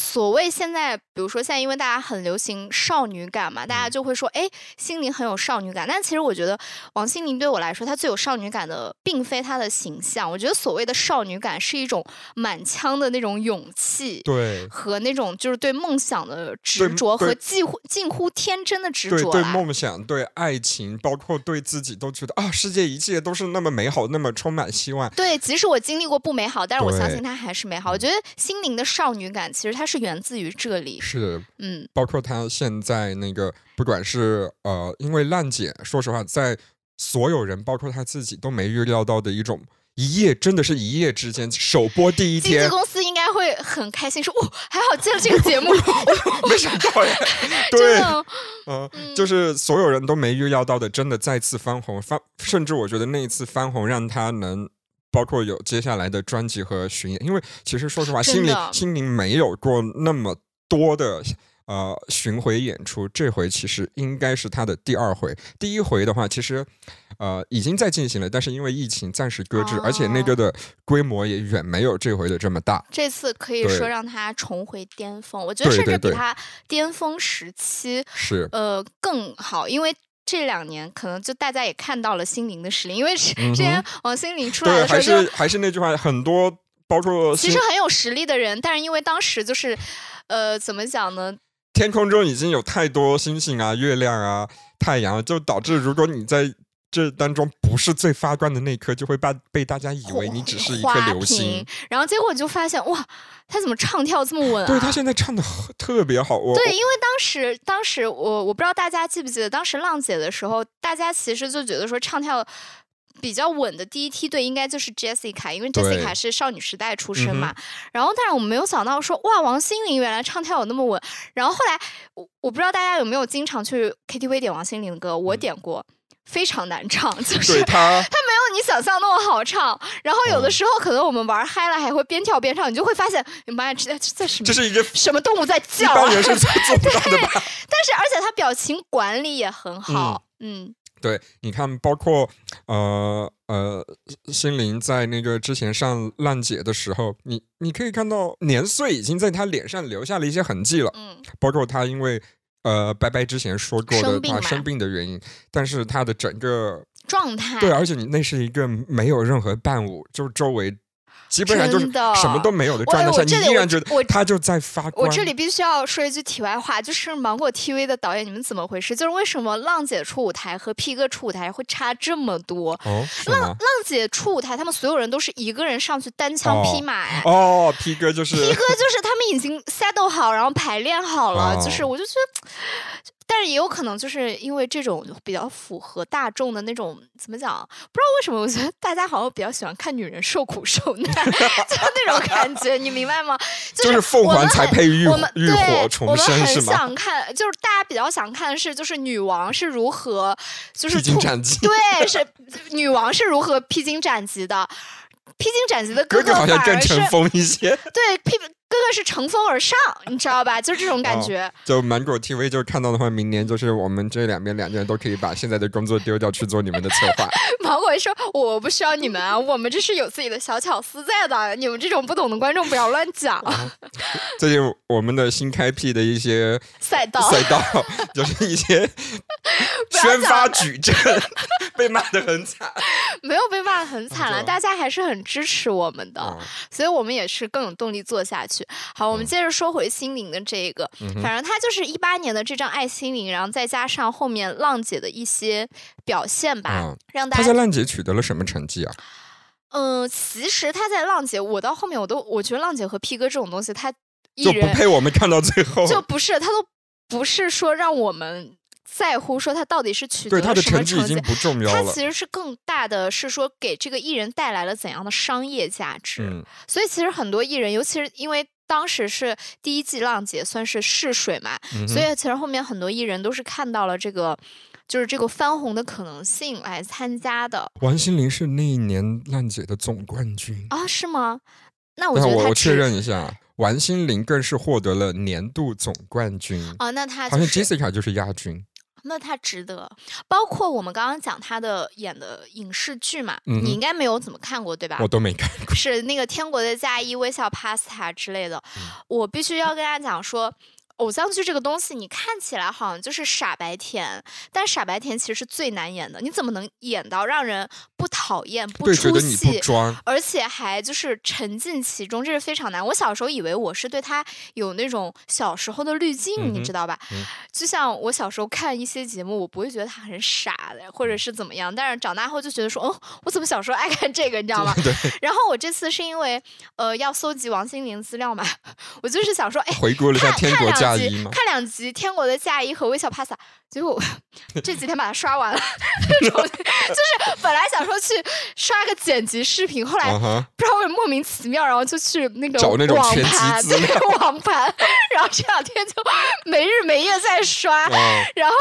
所谓现在，比如说现在，因为大家很流行少女感嘛，嗯大家就会说，哎，心灵很有少女感。但其实我觉得王心凌对我来说，她最有少女感的，并非她的形象。我觉得所谓的少女感，是一种满腔的那种勇气。对和那种就是对梦想的执着和近乎近乎天真的执对对梦想、对爱情，包括对自己，都觉得啊，世界一切都是那么美好，那么充满希望。对，即使我经历过不美好，但是我相信它还是美好。我觉得心灵的少女感，其实它是源自于这里。是的，嗯，包括她现在那个，不管是呃，因为浪姐，说实话，在所有人，包括她自己，都没预料到的一种一夜，真的是一夜之间，首播第一天。经纪天，公司应该会很开心，说哦，还好接了这个节目，没想到呀，真对，嗯。呃，就是所有人都没预料到的，真的再次翻红，翻，甚至我觉得那一次翻红让他能。包括有接下来的专辑和巡演，因为其实说实话，心灵心灵没有过那么多的呃巡回演出，这回其实应该是他的第二回。第一回的话，其实呃已经在进行了，但是因为疫情暂时搁置，而且那哦个的规模也远没有这回的这么大。这次可以说让他重回巅峰，我觉得甚至比他巅峰时期是，呃更好，因为。这两年可能就大家也看到了心灵的实力，因为之前王心凌出来，的时候还就是还是那句话，很多包括其实很有实力的人，但是因为当时就是，呃，怎么讲呢？天空中已经有太多星星啊、月亮啊、太阳，就导致如果你在这当中不是最发光的那颗，就会被被大家以为你只是一颗流星。，然后结果你就发现哇，他怎么唱跳这么稳啊？对他现在唱的特别好，我对，因为当时当时我我不知道大家记不记得，当时浪姐的时候，大家其实就觉得说唱跳。比较稳的第一梯队应该就是 Jessica，因为 Jessica 是少女时代出身嘛。嗯然后，但是我们没有想到说，哇，王心凌原来唱跳有那么稳。然后后来，我我不知道大家有没有经常去 KTV 点王心凌的歌，我点过，非常难唱，就是他没有你想象那么好唱。然后有的哦时候可能我们玩嗨了，还会边跳边唱，你就会发现，你妈呀，这这这什么？这是一个什么动物在叫啊？般人是做做不到的吧？但是而且他表情管理也很好，嗯对，你看，包括呃呃，心灵在那个之前上浪姐的时候，你你可以看到年岁已经在她脸上留下了一些痕迹了。嗯，包括她因为呃拜拜之前说过的生病的原因，但是她的整个状态对，而且你那是一个没有任何伴舞，就周围基本上就是真的什么都没有的我状态下，你我这里我依然觉得我他就在发光。我这里必须要说一句题外话，就是芒果 TV 的导演，你们怎么回事？就是为什么浪姐出舞台和 P 哥出舞台会差这么多？哦，是吗？浪姐出舞台，他们所有人都是一个人上去单枪匹马，哎哦，P 哥就是 P 哥就是他们已经 settle 好，然后排练好了，哦就是我就觉得。但是也有可能就是因为这种比较符合大众的那种怎么讲，不知道为什么，我觉得大家好像比较喜欢看女人受苦受难，就那种感觉，你明白吗？就就是凤凰才配浴我们浴火对重我们很生是吗？想看，就是大家比较想看的是，就是女王是如何，就是披荆斩棘。对，是女王是如何披荆斩棘的。披荆斩棘的哥哥好像更反而是乘风一些，对，披哥哥是乘风而上，你知道吧？就这种感哦觉。就芒果 TV 就看到的话，明年就是我们这两边两个人都可以把现在的工作丢掉去做你们的策划。芒果说：“我不需要你们啊，我们这是有自己的小巧思在的。你们这种不懂的观众不要乱讲。哦最近我们的新开辟的一些赛道赛道，就是一些 宣发讲矩阵，被骂的很惨。没有被骂的很惨了，就大家还是很支持我们的。哦所以我们也是更有动力做下去。好，我们接着说回心灵的这个，嗯反正他就是一八年的这张《爱心灵》，然后再加上后面浪姐的一些表现吧，嗯让大家。他在浪姐取得了什么成绩啊？嗯、其实他在浪姐，我到后面我都我觉得浪姐和 P 哥这种东西，他艺就不配我们看到最后。就不是他都不是说让我们在乎说他到底是取得对他的了什么成绩已经不重要了他其。实是更大的是说给这个艺人带来了怎样的商业价值。嗯，所以其实很多艺人，尤其是因为当时是第一季浪姐算是试水嘛，嗯所以其实后面很多艺人都是看到了这个。就是这个翻红的可能性来参加的王心凌是那一年浪姐的总冠军。啊？是吗？那我那觉得我我确认一下，王心凌更是获得了年度总冠军，啊，那她好像就是 Jessica 就是亚军。那他值得。包括我们刚刚讲他的演的影视剧嘛，嗯你应该没有怎么看过对吧？我都没看过。是那个《天国的嫁衣》《微笑 Pasta》之类的。嗯我必须要跟大家讲说。偶像剧这个东西，你看起来好像就是傻白甜，但傻白甜其实是最难演的。你怎么能演到让人不讨厌、不出戏，而且还就是沉浸其中，这是非常难。我小时候以为我是对他有那种小时候的滤镜，嗯你知道吧？嗯就像我小时候看一些节目，我不会觉得他很傻的，或嗯者是怎么样，但是长大后就觉得说，哦，我怎么小时候爱看这个，你知道吗？然后我这次是因为呃要搜集王心凌资料嘛，我就是想说，哎，回顾了一下《看天国看看两集《天国的嫁衣》和《微笑 Pasta》，结果这几天把它刷完了，重就是本来想说去刷个剪辑视频，后来不知道为什么莫名其妙，然后就去那个找那种全集网盘，资料。对网盘，然后这两天就没日没夜在刷，哦，然后。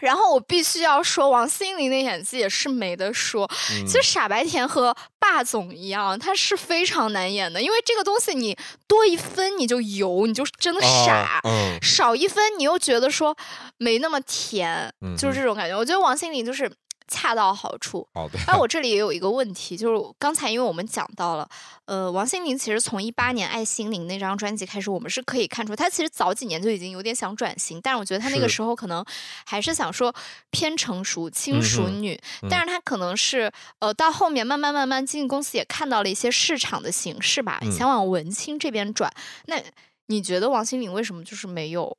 然后我必须要说，王心凌的演技也是没得说。嗯其实傻白甜和霸总一样，他是非常难演的，因为这个东西你多一分你就油，你就真的傻。少一分，你又觉得说没那么甜，就是这种感觉。我觉得王心凌就是恰到好处。好的。哎，我这里也有一个问题，就是刚才因为我们讲到了，呃，王心凌其实从一八年《爱心灵》那张专辑开始，我们是可以看出她其实早几年就已经有点想转型，但是我觉得她那个时候可能还是想说偏成熟、轻熟女，但是她可能是呃到后面慢慢慢慢，经纪公司也看到了一些市场的形势吧，嗯想往文青这边转。那你觉得王心凌为什么就是没有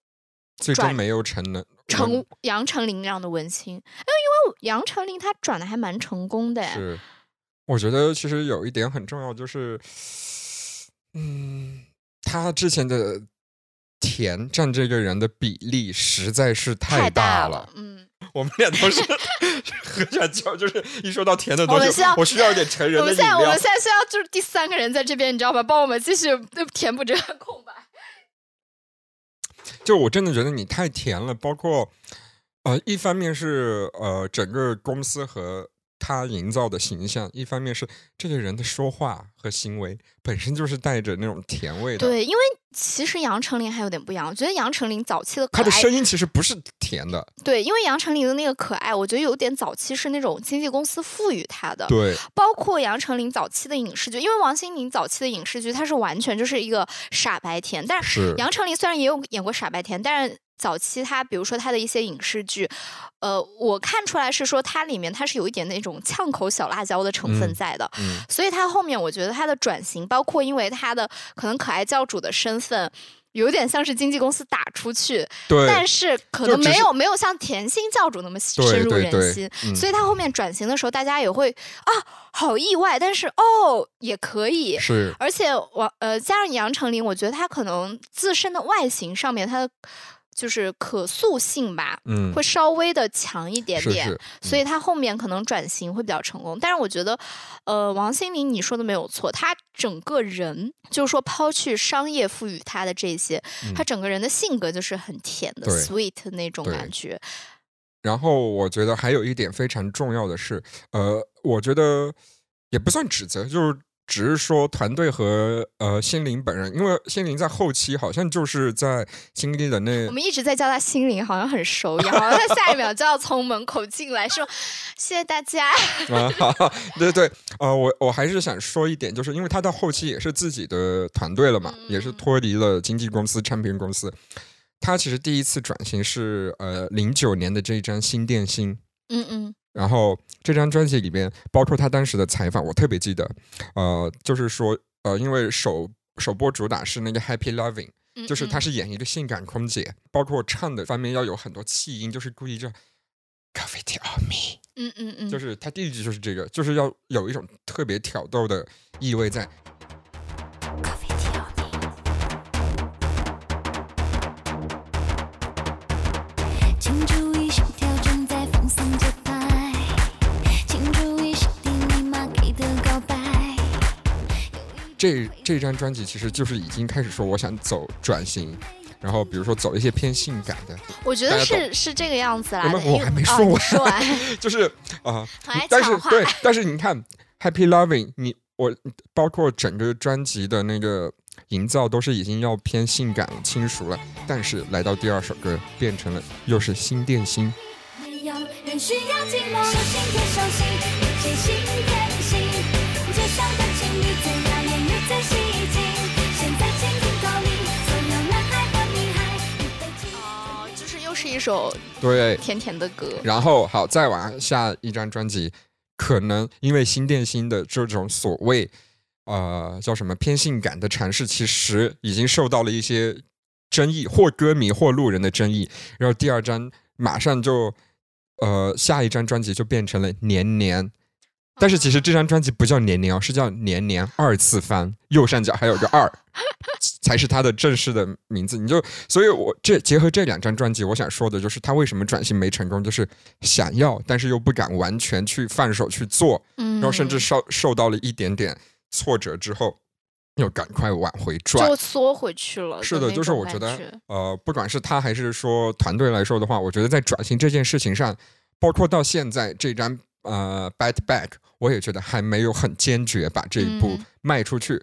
最终没有成呢？成杨丞琳那样的文青？哎，因为杨丞琳她转的还蛮成功的哎。是，我觉得其实有一点很重要，就是，嗯，他之前的甜占这个人的比例实在是太大了，嗯，我们俩都是 喝下酒，就是一说到甜的东西我们需要，我需要一点成人的我们现在我们现。在需要就是第三个人在这边，你知道吧？帮我们继续呃填补这个空白。就我真的觉得你太甜了，包括呃，一方面是呃整个公司和他营造的形象，一方面是这个人的说话和行为本身就是带着那种甜味的。对，因为其实杨丞琳还有点不一样，我觉得杨丞琳早期的可爱，他的声音其实不是甜的，对，因为杨丞琳的那个可爱，我觉得有点早期是那种经纪公司赋予他的。对，包括杨丞琳早期的影视剧，因为王心凌早期的影视剧，她是完全就是一个傻白甜，但是是杨丞琳虽然也有演过傻白甜，但是早期他比如说他的一些影视剧，呃，我看出来是说它里面它是有一点那种呛口小辣椒的成分嗯在的，嗯，所以他后面我觉得他的转型，包括因为他的可能可爱教主的身份。有点像是经纪公司打出去，对，但是可能没有没有像甜心教主那么深入人心，嗯所以他后面转型的时候，大家也会啊，好意外，但是哦也可以，是而且我呃加上杨丞琳，我觉得他可能自身的外形上面，他的就是可塑性吧，嗯会稍微的强一点点，是是，所以他后面可能转型会比较成功。但是我觉得，呃，王心凌你说的没有错，她整个人就是说抛去商业赋予她的这些，她整个人的性格就是很甜的 sweet 那种感觉。然后我觉得还有一点非常重要的是，呃，我觉得也不算指责，就是只是说团队和呃心灵本人，因为心灵在后期好像就是在经历的那我们一直在叫他心灵，好像很熟一样，好像他下一秒就要从门口进来说谢谢大家。啊，对对，呃，我我还是想说一点，就是因为他到后期也是自己的团队了嘛，也是嗯脱离了经纪公司、唱片公司。他其实第一次转型是呃零九年的这一张《新电信》，嗯嗯然后这张专辑里边，包括他当时的采访，我特别记得，呃，就是说，呃，因为首首播主打是那个 Happy Loving，嗯，就是他嗯。是演一个性感空姐，包括唱的方面要有很多气音，就是故意这 Coffee on me，嗯嗯嗯，就是他第一句就是这个，就是要有一种特别挑逗的意味在。这这张专辑其实就是已经开始说我想走转型，然后比如说走一些偏性感的，我觉得是是这个样子啦。我因为哦还没说完你说完，就是啊、但是。对，但是你看 Happy Loving，你我包括整个专辑的那个营造都是已经要偏性感轻熟了，但是来到第二首歌变成了又是新电心，没有人需要寂寞，手心贴手心，一起心贴心。街上的情侣最现在所有男孩和女孩，就是又是一首对，甜甜的歌。然后好，再往下一张专辑，可能因为新电心的这种所谓呃叫什么偏性感的尝试，其实已经受到了一些争议，或歌迷或路人的争议。然后第二张马上就呃下一张专辑就变成了年年。但是其实这张专辑不叫年年哦，是叫年年二次方，右上角还有个二，才是他的正式的名字。你就，所以我这结合这两张专辑，我想说的就是他为什么转型没成功，就是想要，但是又不敢完全去放手去做，嗯，然后甚至受受到了一点点挫折之后，又赶快往回转就。缩回去了。是的，就是我觉得，呃，不管是他还是说团队来说的话，我觉得在转型这件事情上，包括到现在这张呃《Bad Back》，我也觉得还没有很坚决把这一步嗯。迈出去，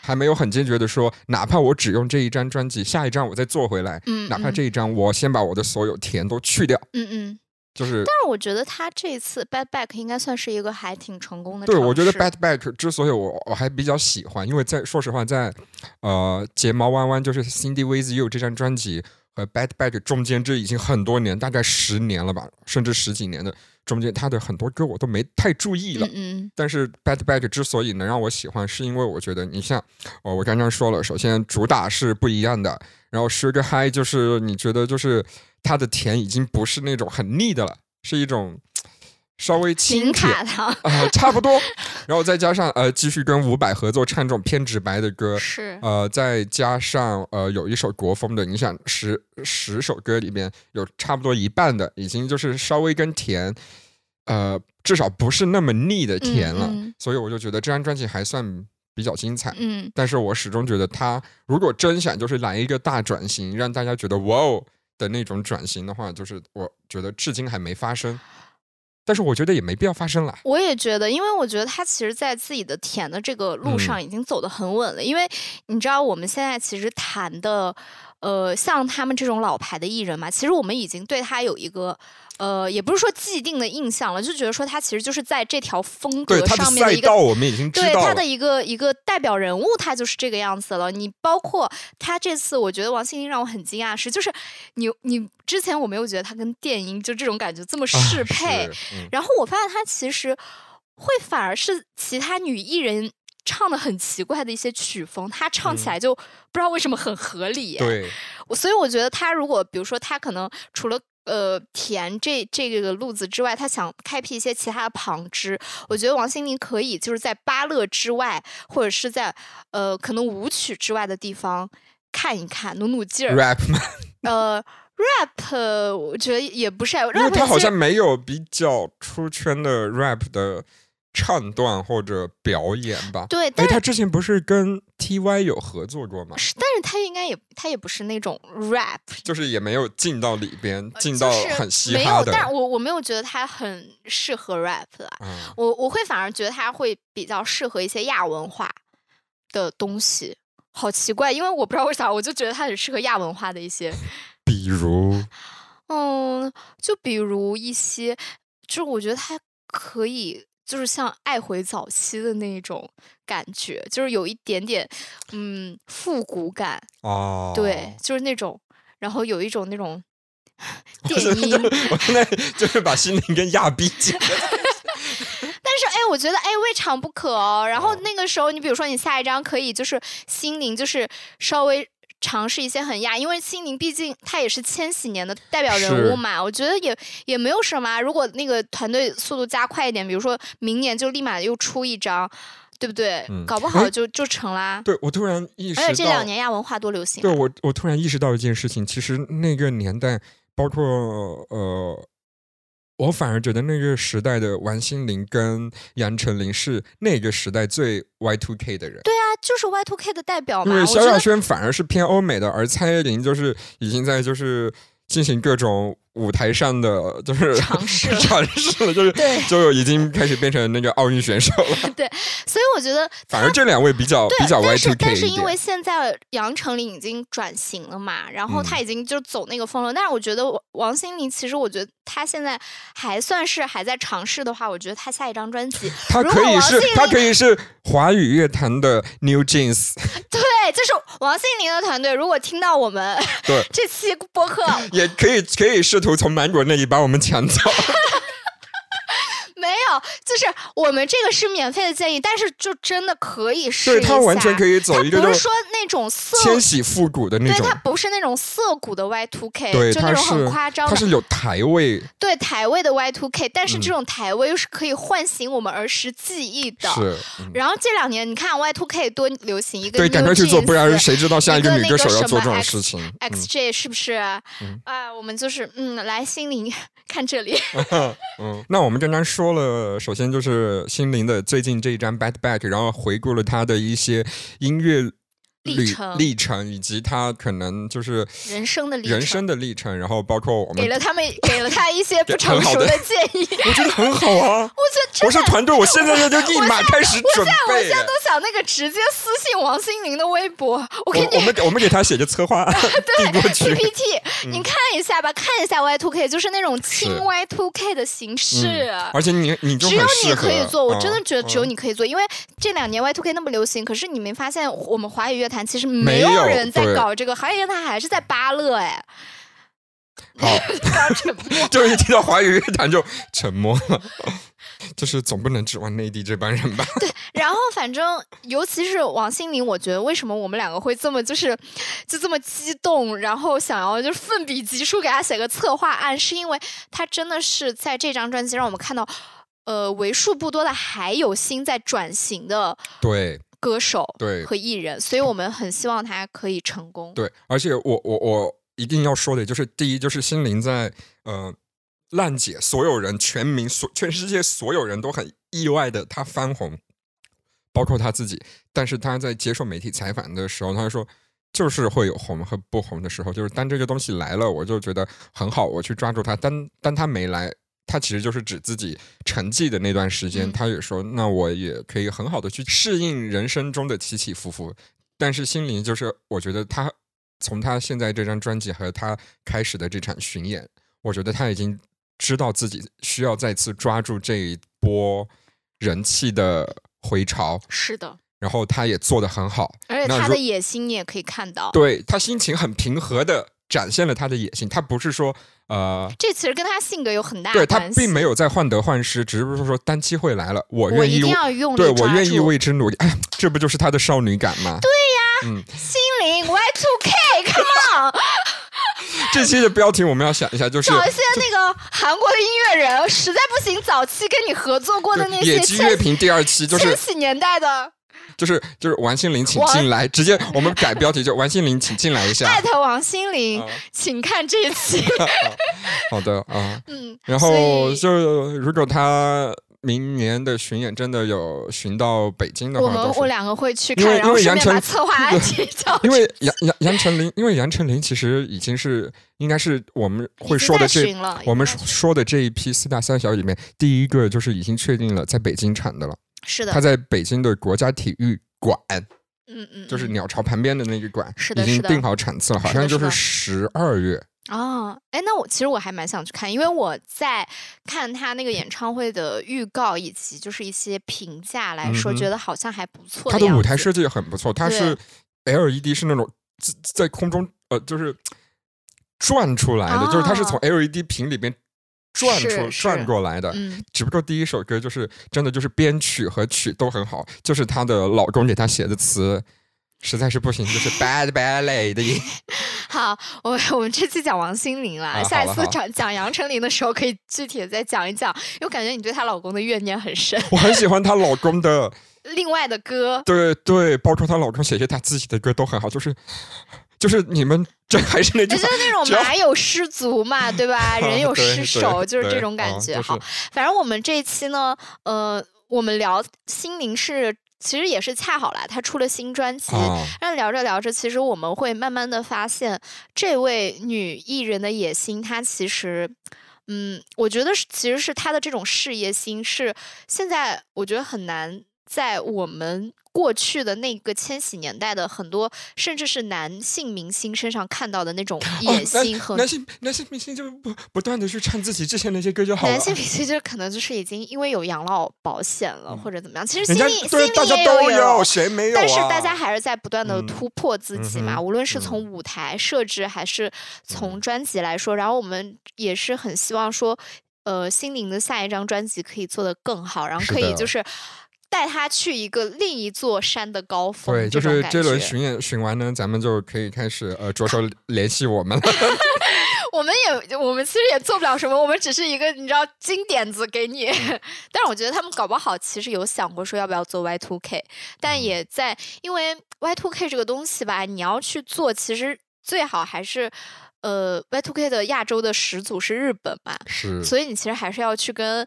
还没有很坚决的说，哪怕我只用这一张专辑，下一张我再做回来，嗯，哪怕嗯。这一张我先把我的所有甜都去掉，嗯嗯，就是。但是我觉得他这次 Bad Back 应该算是一个还挺成功的对，我觉得试 Bad Back 之所以我我还比较喜欢，因为在说实话，在呃睫毛弯弯就是 Cindy with You 这张专辑和 Bad Back 中间，这已经很多年，大概十年了吧，甚至十几年的中间，他的很多歌我都没太注意了。嗯嗯但是 Bad Back 之所以能让我喜欢，是因为我觉得你像，哦，我刚刚说了，首先主打是不一样的，然后 Sugar High 就是你觉得就是它的甜已经不是那种很腻的了，是一种稍微轻卡糖啊、差不多。然后再加上呃，继续跟伍佰合作唱这种偏直白的歌，是呃，再加上呃，有一首国风的，你想十十首歌里面有差不多一半的已经就是稍微跟甜，呃，至少不是那么腻的甜了，嗯嗯所以我就觉得这张专辑还算比较精彩。嗯但是我始终觉得他如果真想就是来一个大转型，让大家觉得哇哦的那种转型的话，就是我觉得至今还没发生。但是我觉得也没必要发生了。我也觉得，因为我觉得他其实，在自己的甜的这个路嗯上已经走得很稳了。因为你知道，我们现在其实谈的，呃，像他们这种老牌的艺人嘛，其实我们已经对他有一个，呃，也不是说既定的印象了，就觉得说他其实就是在这条风格上面的一个赛道，我们已经知道了对他的。一个一个代表人物，他就是这个样子了。你包括他这次，我觉得王心凌让我很惊讶是，就是你你之前我没有觉得他跟电音就这种感觉这么啊适配，然后我发现他其实会反而是其他女艺人唱的很奇怪的一些曲风，他唱起嗯来就不知道为什么很合理耶。对，所以我觉得他如果比如说他可能除了呃填这这个路子之外，他想开辟一些其他的旁支，我觉得王心凌可以就是在芭乐之外，或者是在呃可能舞曲之外的地方看一看，努努劲儿。rap 嘛，呃，rap 呃我觉得也不是因为 rap，他好像没有比较出圈的 rap 的唱段或者表演吧。对，哎，但是他之前不是跟 TY 有合作过吗？是，但是他应该也他也不是那种 rap，就是也没有进到里边，进到呃就是很嘻没有。但我我没有觉得他很适合 rap 啦。嗯，我我会反而觉得他会比较适合一些亚文化的东西，好奇怪，因为我不知道为啥，我就觉得他很适合亚文化的一些，比如嗯，就比如一些，就是我觉得他可以。就是像爱回早期的那种感觉，就是有一点点，嗯，复古感，哦，对，就是那种，然后有一种那种我电音，现在我现在就是把心灵跟亚逼结合但是哎，我觉得哎未尝不可哦。然后哦那个时候，你比如说你下一张可以就是心灵，就是稍微。尝试一些很亚，因为青柠毕竟他也是千禧年的代表人物嘛，我觉得也也没有什么啊。如果那个团队速度加快一点，比如说明年就立马又出一张，对不对？嗯搞不好哎就就成啦。对我突然意识到，而且这两年亚文化多流行、啊，对我，我突然意识到一件事情，其实那个年代，包括呃我反而觉得那个时代的王心凌跟杨丞琳是那个时代最 Y two K 的人。对啊，就是 Y two K 的代表嘛。因为萧亚轩反而是偏欧美的，而蔡依林就是已经在就是进行各种舞台上的就是尝试了 尝试了，就是对就已经开始变成那个奥运选手了。对所以我觉得 反而这两位比较，比较 Y 但 two 是 K 但是。因为现在杨丞琳已经转型了嘛，然后嗯她已经就走那个风了。但是我觉得王王心凌，其实我觉得她现在还算是还在尝试的话，我觉得她下一张专辑，她可以是王心，凌他可以是华语乐坛的 New Jeans，对，就是王心凌的团队，如果听到我们对这期播客，也可以可以试图从芒果那里把我们抢走。没有，就是我们这个是免费的建议，但是就真的可以试对一下。他完全可以走一个就是说那种色，千禧复古的那种对，种它，不是那种涩谷的 Y two K，对，就那种很夸张的。它是有台位，对台位的 Y two K，但是嗯这种台位又是可以唤醒我们儿时记忆的。是，嗯然后这两年你看 Y two K 多流行，一个对赶快去做，不然谁知道下一个女歌手要做这种 X- 事情？嗯 XJ 是不是？啊、嗯我们就是嗯，来心灵 看这里，嗯，那我们刚刚说了，首先就是心灵的最近这一张《Back Back》，然后回顾了他的一些音乐历程历程，以及他可能就是人生的历程人生的历程，然后包括我们给了他们给了他一些不成熟的的建议。我觉得很好啊。我觉得我是团队，我现在就立马开始准我备现。在都想那个直接私信王心凌的微博，我我给你我们给我们给他写个策划 递过去。PPT，、你看一下吧，看一下 Y two K，就是那种轻 Y two K 的形式。嗯而且你你就只有你可以做，我真的嗯觉得只有嗯你可以做，因为这两年 Y two K 那么流行，可是你没发现我们华语乐坛其实没有有人在搞这个，华语乐坛还是在芭乐哎，好。就一提到华语乐坛就沉默了，就是总不能指望内地这帮人吧？对然后反正尤其是王心凌，我觉得为什么我们两个会这么就是就这么激动，然后想要就是奋笔疾书给他写个策划案，是因为他真的是在这张专辑让我们看到。呃，为数不多的还有心在转型的对歌手对和艺人，所以我们很希望他可以成功。对，而且我我我一定要说的就是，第一就是心灵在呃烂姐，所有人全民所全世界所有人都很意外的他翻红，包括他自己。但是他在接受媒体采访的时候，她说。就是会有红和不红的时候，就是当这个东西来了，我就觉得很好，我去抓住它。当当它没来，他其实就是指自己沉寂的那段时间，嗯他也说，那我也可以很好的去适应人生中的起起伏伏。但是心灵就是，我觉得他从他现在这张专辑和他开始的这场巡演，我觉得他已经知道自己需要再次抓住这一波人气的回潮，是的，然后他也做得很好。而且他的野心你也可以看到。对他心情很平和的展现了他的野心，他不是说呃。这其实跟他性格有很大对他关系。并没有在患得患失，只是说单机会来了，我我愿意一定要用力对我愿意为之努力。哎，这不就是他的少女感吗？对呀，嗯，心灵 Y two K，Come on，这期的标题我们要想一下，就是找一些那个韩国的音乐人，实在不行，早期跟你合作过的那些野鸡乐千评第二期，就是千禧年代的，就是就是王心凌，请进来，直接我们改标题就王心凌，请进来一下艾。特王心凌，啊请看这一期。好的啊，嗯，然后就如果他明年的巡演真的有巡到北京的话，我们我两个会去看，然后顺便因为杨丞把策划案提交因为杨杨杨丞琳，因为杨丞琳其实已经是应该是我们会说的这我们说的这一批四大三小里面，第一个就是已经确定了在北京产的了。是的。他，在北京的国家体育馆，嗯嗯，就是嗯。鸟巢旁边的那个馆，是的已经定好场次了，好像就是十二月。哦，哎，那我其实我还蛮想去看，因为我在看他那个演唱会的预告以及就是一些评价来说，嗯觉得好像还不错他的舞台设计也很不错，它是 LED 是那种在在空中呃就是转出来的，就是它是从哦 LED 屏里边转出转过来的。嗯，只不过第一首歌就是真的就是编曲和曲都很好，就是她的老公给她写的词。实在是不行，就是 bad bad lady。好，我我们这期讲王心凌了，啊 下一次讲讲杨丞琳的时候，可以具体的再讲一讲，因为我感觉你对她老公的怨念很深。我很喜欢她老公的，另外的歌，对对，包括她老公写些她自己的歌都很好，就是就是你们这还是那句话就是，那种马有失足嘛，对吧？人有失手，就是这种感觉。好，反正我们这一期呢，呃，我们聊心灵是，其实也是恰好啦，他出了新专辑。啊，那聊着聊着，其实我们会慢慢的发现，这位女艺人的野心，她其实，嗯，我觉得是其实是她的这种事业心，是现在我觉得很难在我们过去的那个千禧年代的很多，甚至是男性明星身上看到的那种野心和男性男性明星就不不断的去唱自己之前那些歌就好了。男性明星就可能就是已经因为有养老保险了、或者怎么样，其实心里心里大家也都有谁没有啊？但是大家还是在不断的嗯突破自己嘛，嗯无论是嗯从舞台设置还是从专辑来说，然后我们也是很希望说，呃，心灵的下一张专辑可以做得更好，然后可以就是带他去一个另一座山的高峰，对，就是这轮巡演巡完呢，咱们就可以开始呃着手 联系我们了。我们也我们其实也做不了什么，我们只是一个你知道金点子给你。但是我觉得他们搞不好其实有想过说要不要做 Y two K，但也在因为 Y two K 这个东西吧，你要去做，其实最好还是呃 Y two K 的亚洲的始祖是日本嘛，是所以你其实还是要去跟。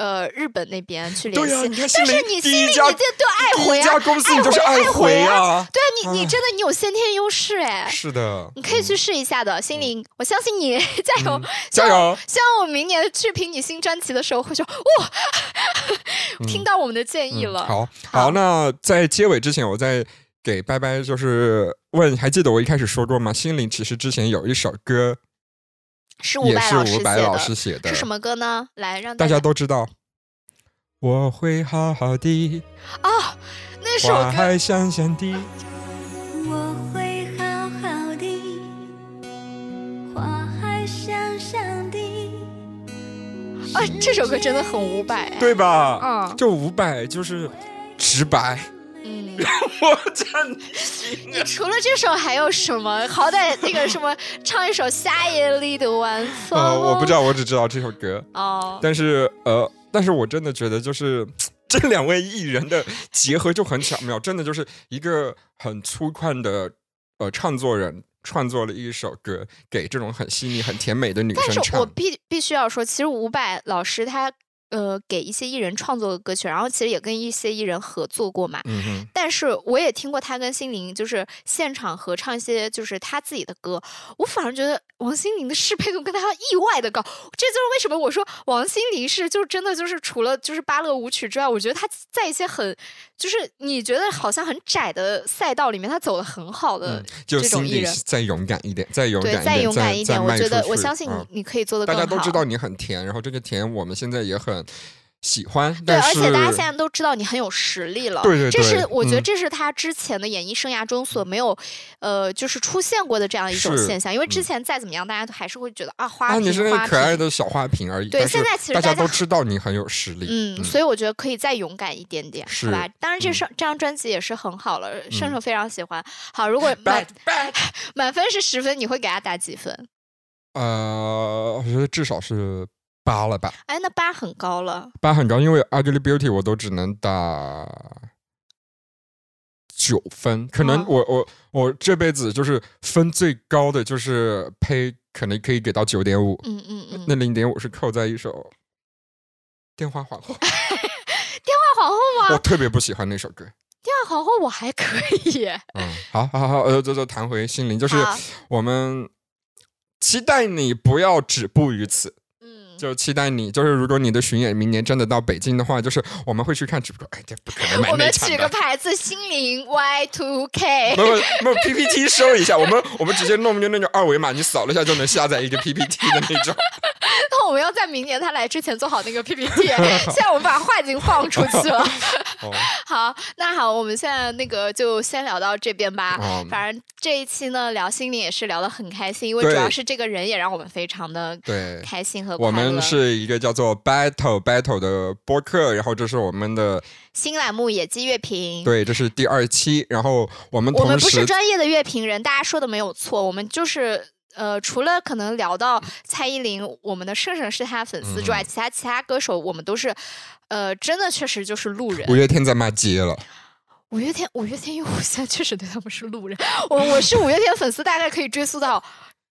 呃，日本那边去联系，但是你心里你第一家这对爱回啊，家公司你就是爱回回啊，啊。对啊，你你哎真的你有先天优势哎，是的，你可以去试一下的，心灵，我相信你，加油，嗯加油！希望我明年去评你新专辑的时候，会说哇，听到我们的建议了。好好，那在结尾之前，我再给拜拜，就是问，还记得我一开始说过吗？心灵其实之前有一首歌是伍也是佰老师写伍佰老的，师写的，是什么歌呢？来让大家家都知道。我会好好的，啊，那首歌花还香香的。我会好好的，花还香香的。啊，这首歌真的很伍佰哎。对吧？嗯就伍佰就是直白，嗯，我真心你除了这首还有什么？好歹那个什么，唱一首《夏夜里的晚风》。呃，我不知道，我只知道这首歌，哦。但是呃，但是我真的觉得就是。这两位艺人的结合就很巧妙，真的就是一个很粗犷的呃创作人创作了一首歌，给这种很细腻、很甜美的女但生唱。是我必必须要说，其实伍佰老师他呃给一些艺人创作的歌曲，然后其实也跟一些艺人合作过嘛。但是我也听过他跟心灵就是现场合唱一些就是他自己的歌，我反而觉得王心凌的适配度跟他意外的高，这就是为什么我说王心凌是就真的就是除了就是芭乐舞曲之外，我觉得他在一些很就是你觉得好像很窄的赛道里面，他走的很好的这种艺人。再勇敢一点，再勇，敢一点，再勇敢一点，我觉得我相信你可以做的大更好。大家都知道你很甜，然后这个甜我们现在也很喜欢，对，而且大家现在都知道你很有实力了。对对这是我觉得嗯这是他之前的演艺生涯中所没有，呃，就是出现过的这样一种现象。因为之嗯前再怎么样，大家都还是会觉得啊，花啊，瓶，你是那个可爱。的小花瓶而已。对现在其实大家都知道你很有实力。嗯，所以我觉得可以再勇敢一点点，是好吧？当然，这嗯张、这张专辑也是很好了，盛嗯盛非常喜欢。好，如果满满分是十分，你会给他打几分？呃，我觉得至少是八了吧，哎，那八很高了。八很高，因为 Ugly Beauty 我都只能打九分，可能哦我、我我这辈子就是分最高的就是呸，可能可以给到九点五，嗯嗯嗯。那零点五是扣在一首。电话皇后，电话皇后吗？我特别不喜欢那首歌。电话皇后我还可以。嗯，好，好，好，呃，这就谈回心灵，就是我们期待你不要止步于此，嗯，就期待你，就是如果你的巡演明年真的到北京的话，就是我们会去看，只不过哎，这不可能买我们内场的。取个牌子，心灵 Y Two K。没有没有 PPT 收一下，我们我们直接弄就那种二维码，你扫了一下就能下载一个 PPT 的那种。那我们要在明年他来之前做好那个 PPT。现在我们把话已经放出去了。哦，好，那好，我们现在那个就先聊到这边吧。嗯反正这一期呢，聊心灵也是聊得很开心，因为主要是这个人也让我们非常的，开心和快乐。我们是一个叫做 Battle Battle 的播客，然后这是我们的新栏目野鸡乐评。对，这是第二期，然后我们我们不是专业的乐评人，大家说的没有错，我们就是。呃，除了可能聊到蔡依林，我们的盛盛是她粉丝之外，嗯其他其他歌手我们都是，呃，真的确实就是路人。五月天在骂街了，五月天，五月天，因为我现在确实对他们是路人，我我是五月天粉丝，大概可以追溯到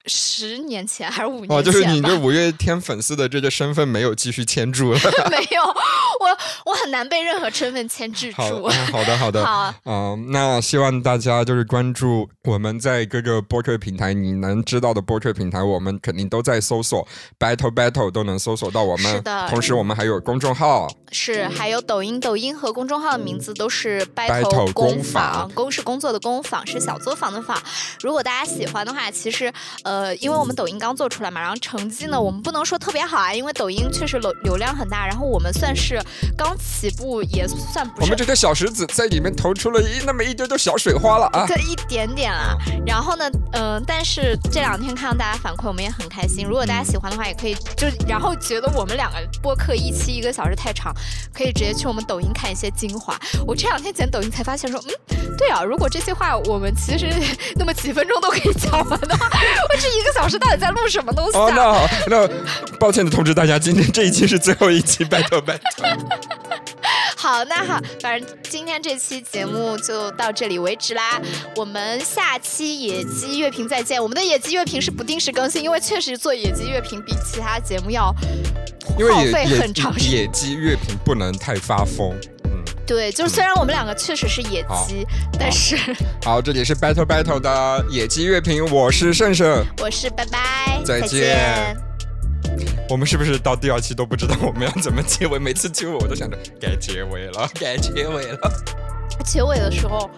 十年前还是五年前。哦，就是你这五月天粉丝的这个身份没有继续牵住了。没有，我我很难被任何身份牵制好，住。嗯好的，好的。好，嗯、那希望大家就是关注我们在各个播客平台，你能知道的播客平台，我们肯定都在搜索 Battle Battle 都能搜索到我们。是的同时我们还有公众号，是还有抖音，抖音和公众号的名字都是 Battle 工工坊坊，工是工作的工，坊是小作坊的坊。如果大家喜欢的话，其实呃，因为我们抖音刚做出来嘛，然后成绩呢，我们不能说特别好啊，因为抖音确实流流量很大，然后我们算是刚起步，也算不是我们这个小石子在里面投出了一那么一丢丢小水花了啊！对，一点点啊。然后呢，嗯、但是这两天看到大家反馈，我们也很开心。如果大家喜欢的话，也可以就然后觉得我们两个播客一期一个小时太长，可以直接去我们抖音看一些精华。我这两天剪抖音才发现说，嗯，对啊，如果这些话我们其实 那么几分钟都可以讲完的话，我这一个小时到底在录什么东西哦，啊？那好，那抱歉的通知大家，今天这一期是最后一期 Battle Battle。好，那好，反正今天这期节目就到这里为止啦。我们下期野鸡乐评再见。我们的野鸡乐评是不定时更新，因为确实做野鸡乐评比其他节目要耗费很长时间。野鸡乐评不能太发疯。嗯，对，就是虽然我们两个确实是野好鸡，但是好，这里是 Battle Battle 的野鸡乐评，我是盛盛。我是拜拜，再见见我们是不是到第二期都不知道我们要怎么结尾？每次结尾我都想着该结尾了，该结尾了。结尾的时候。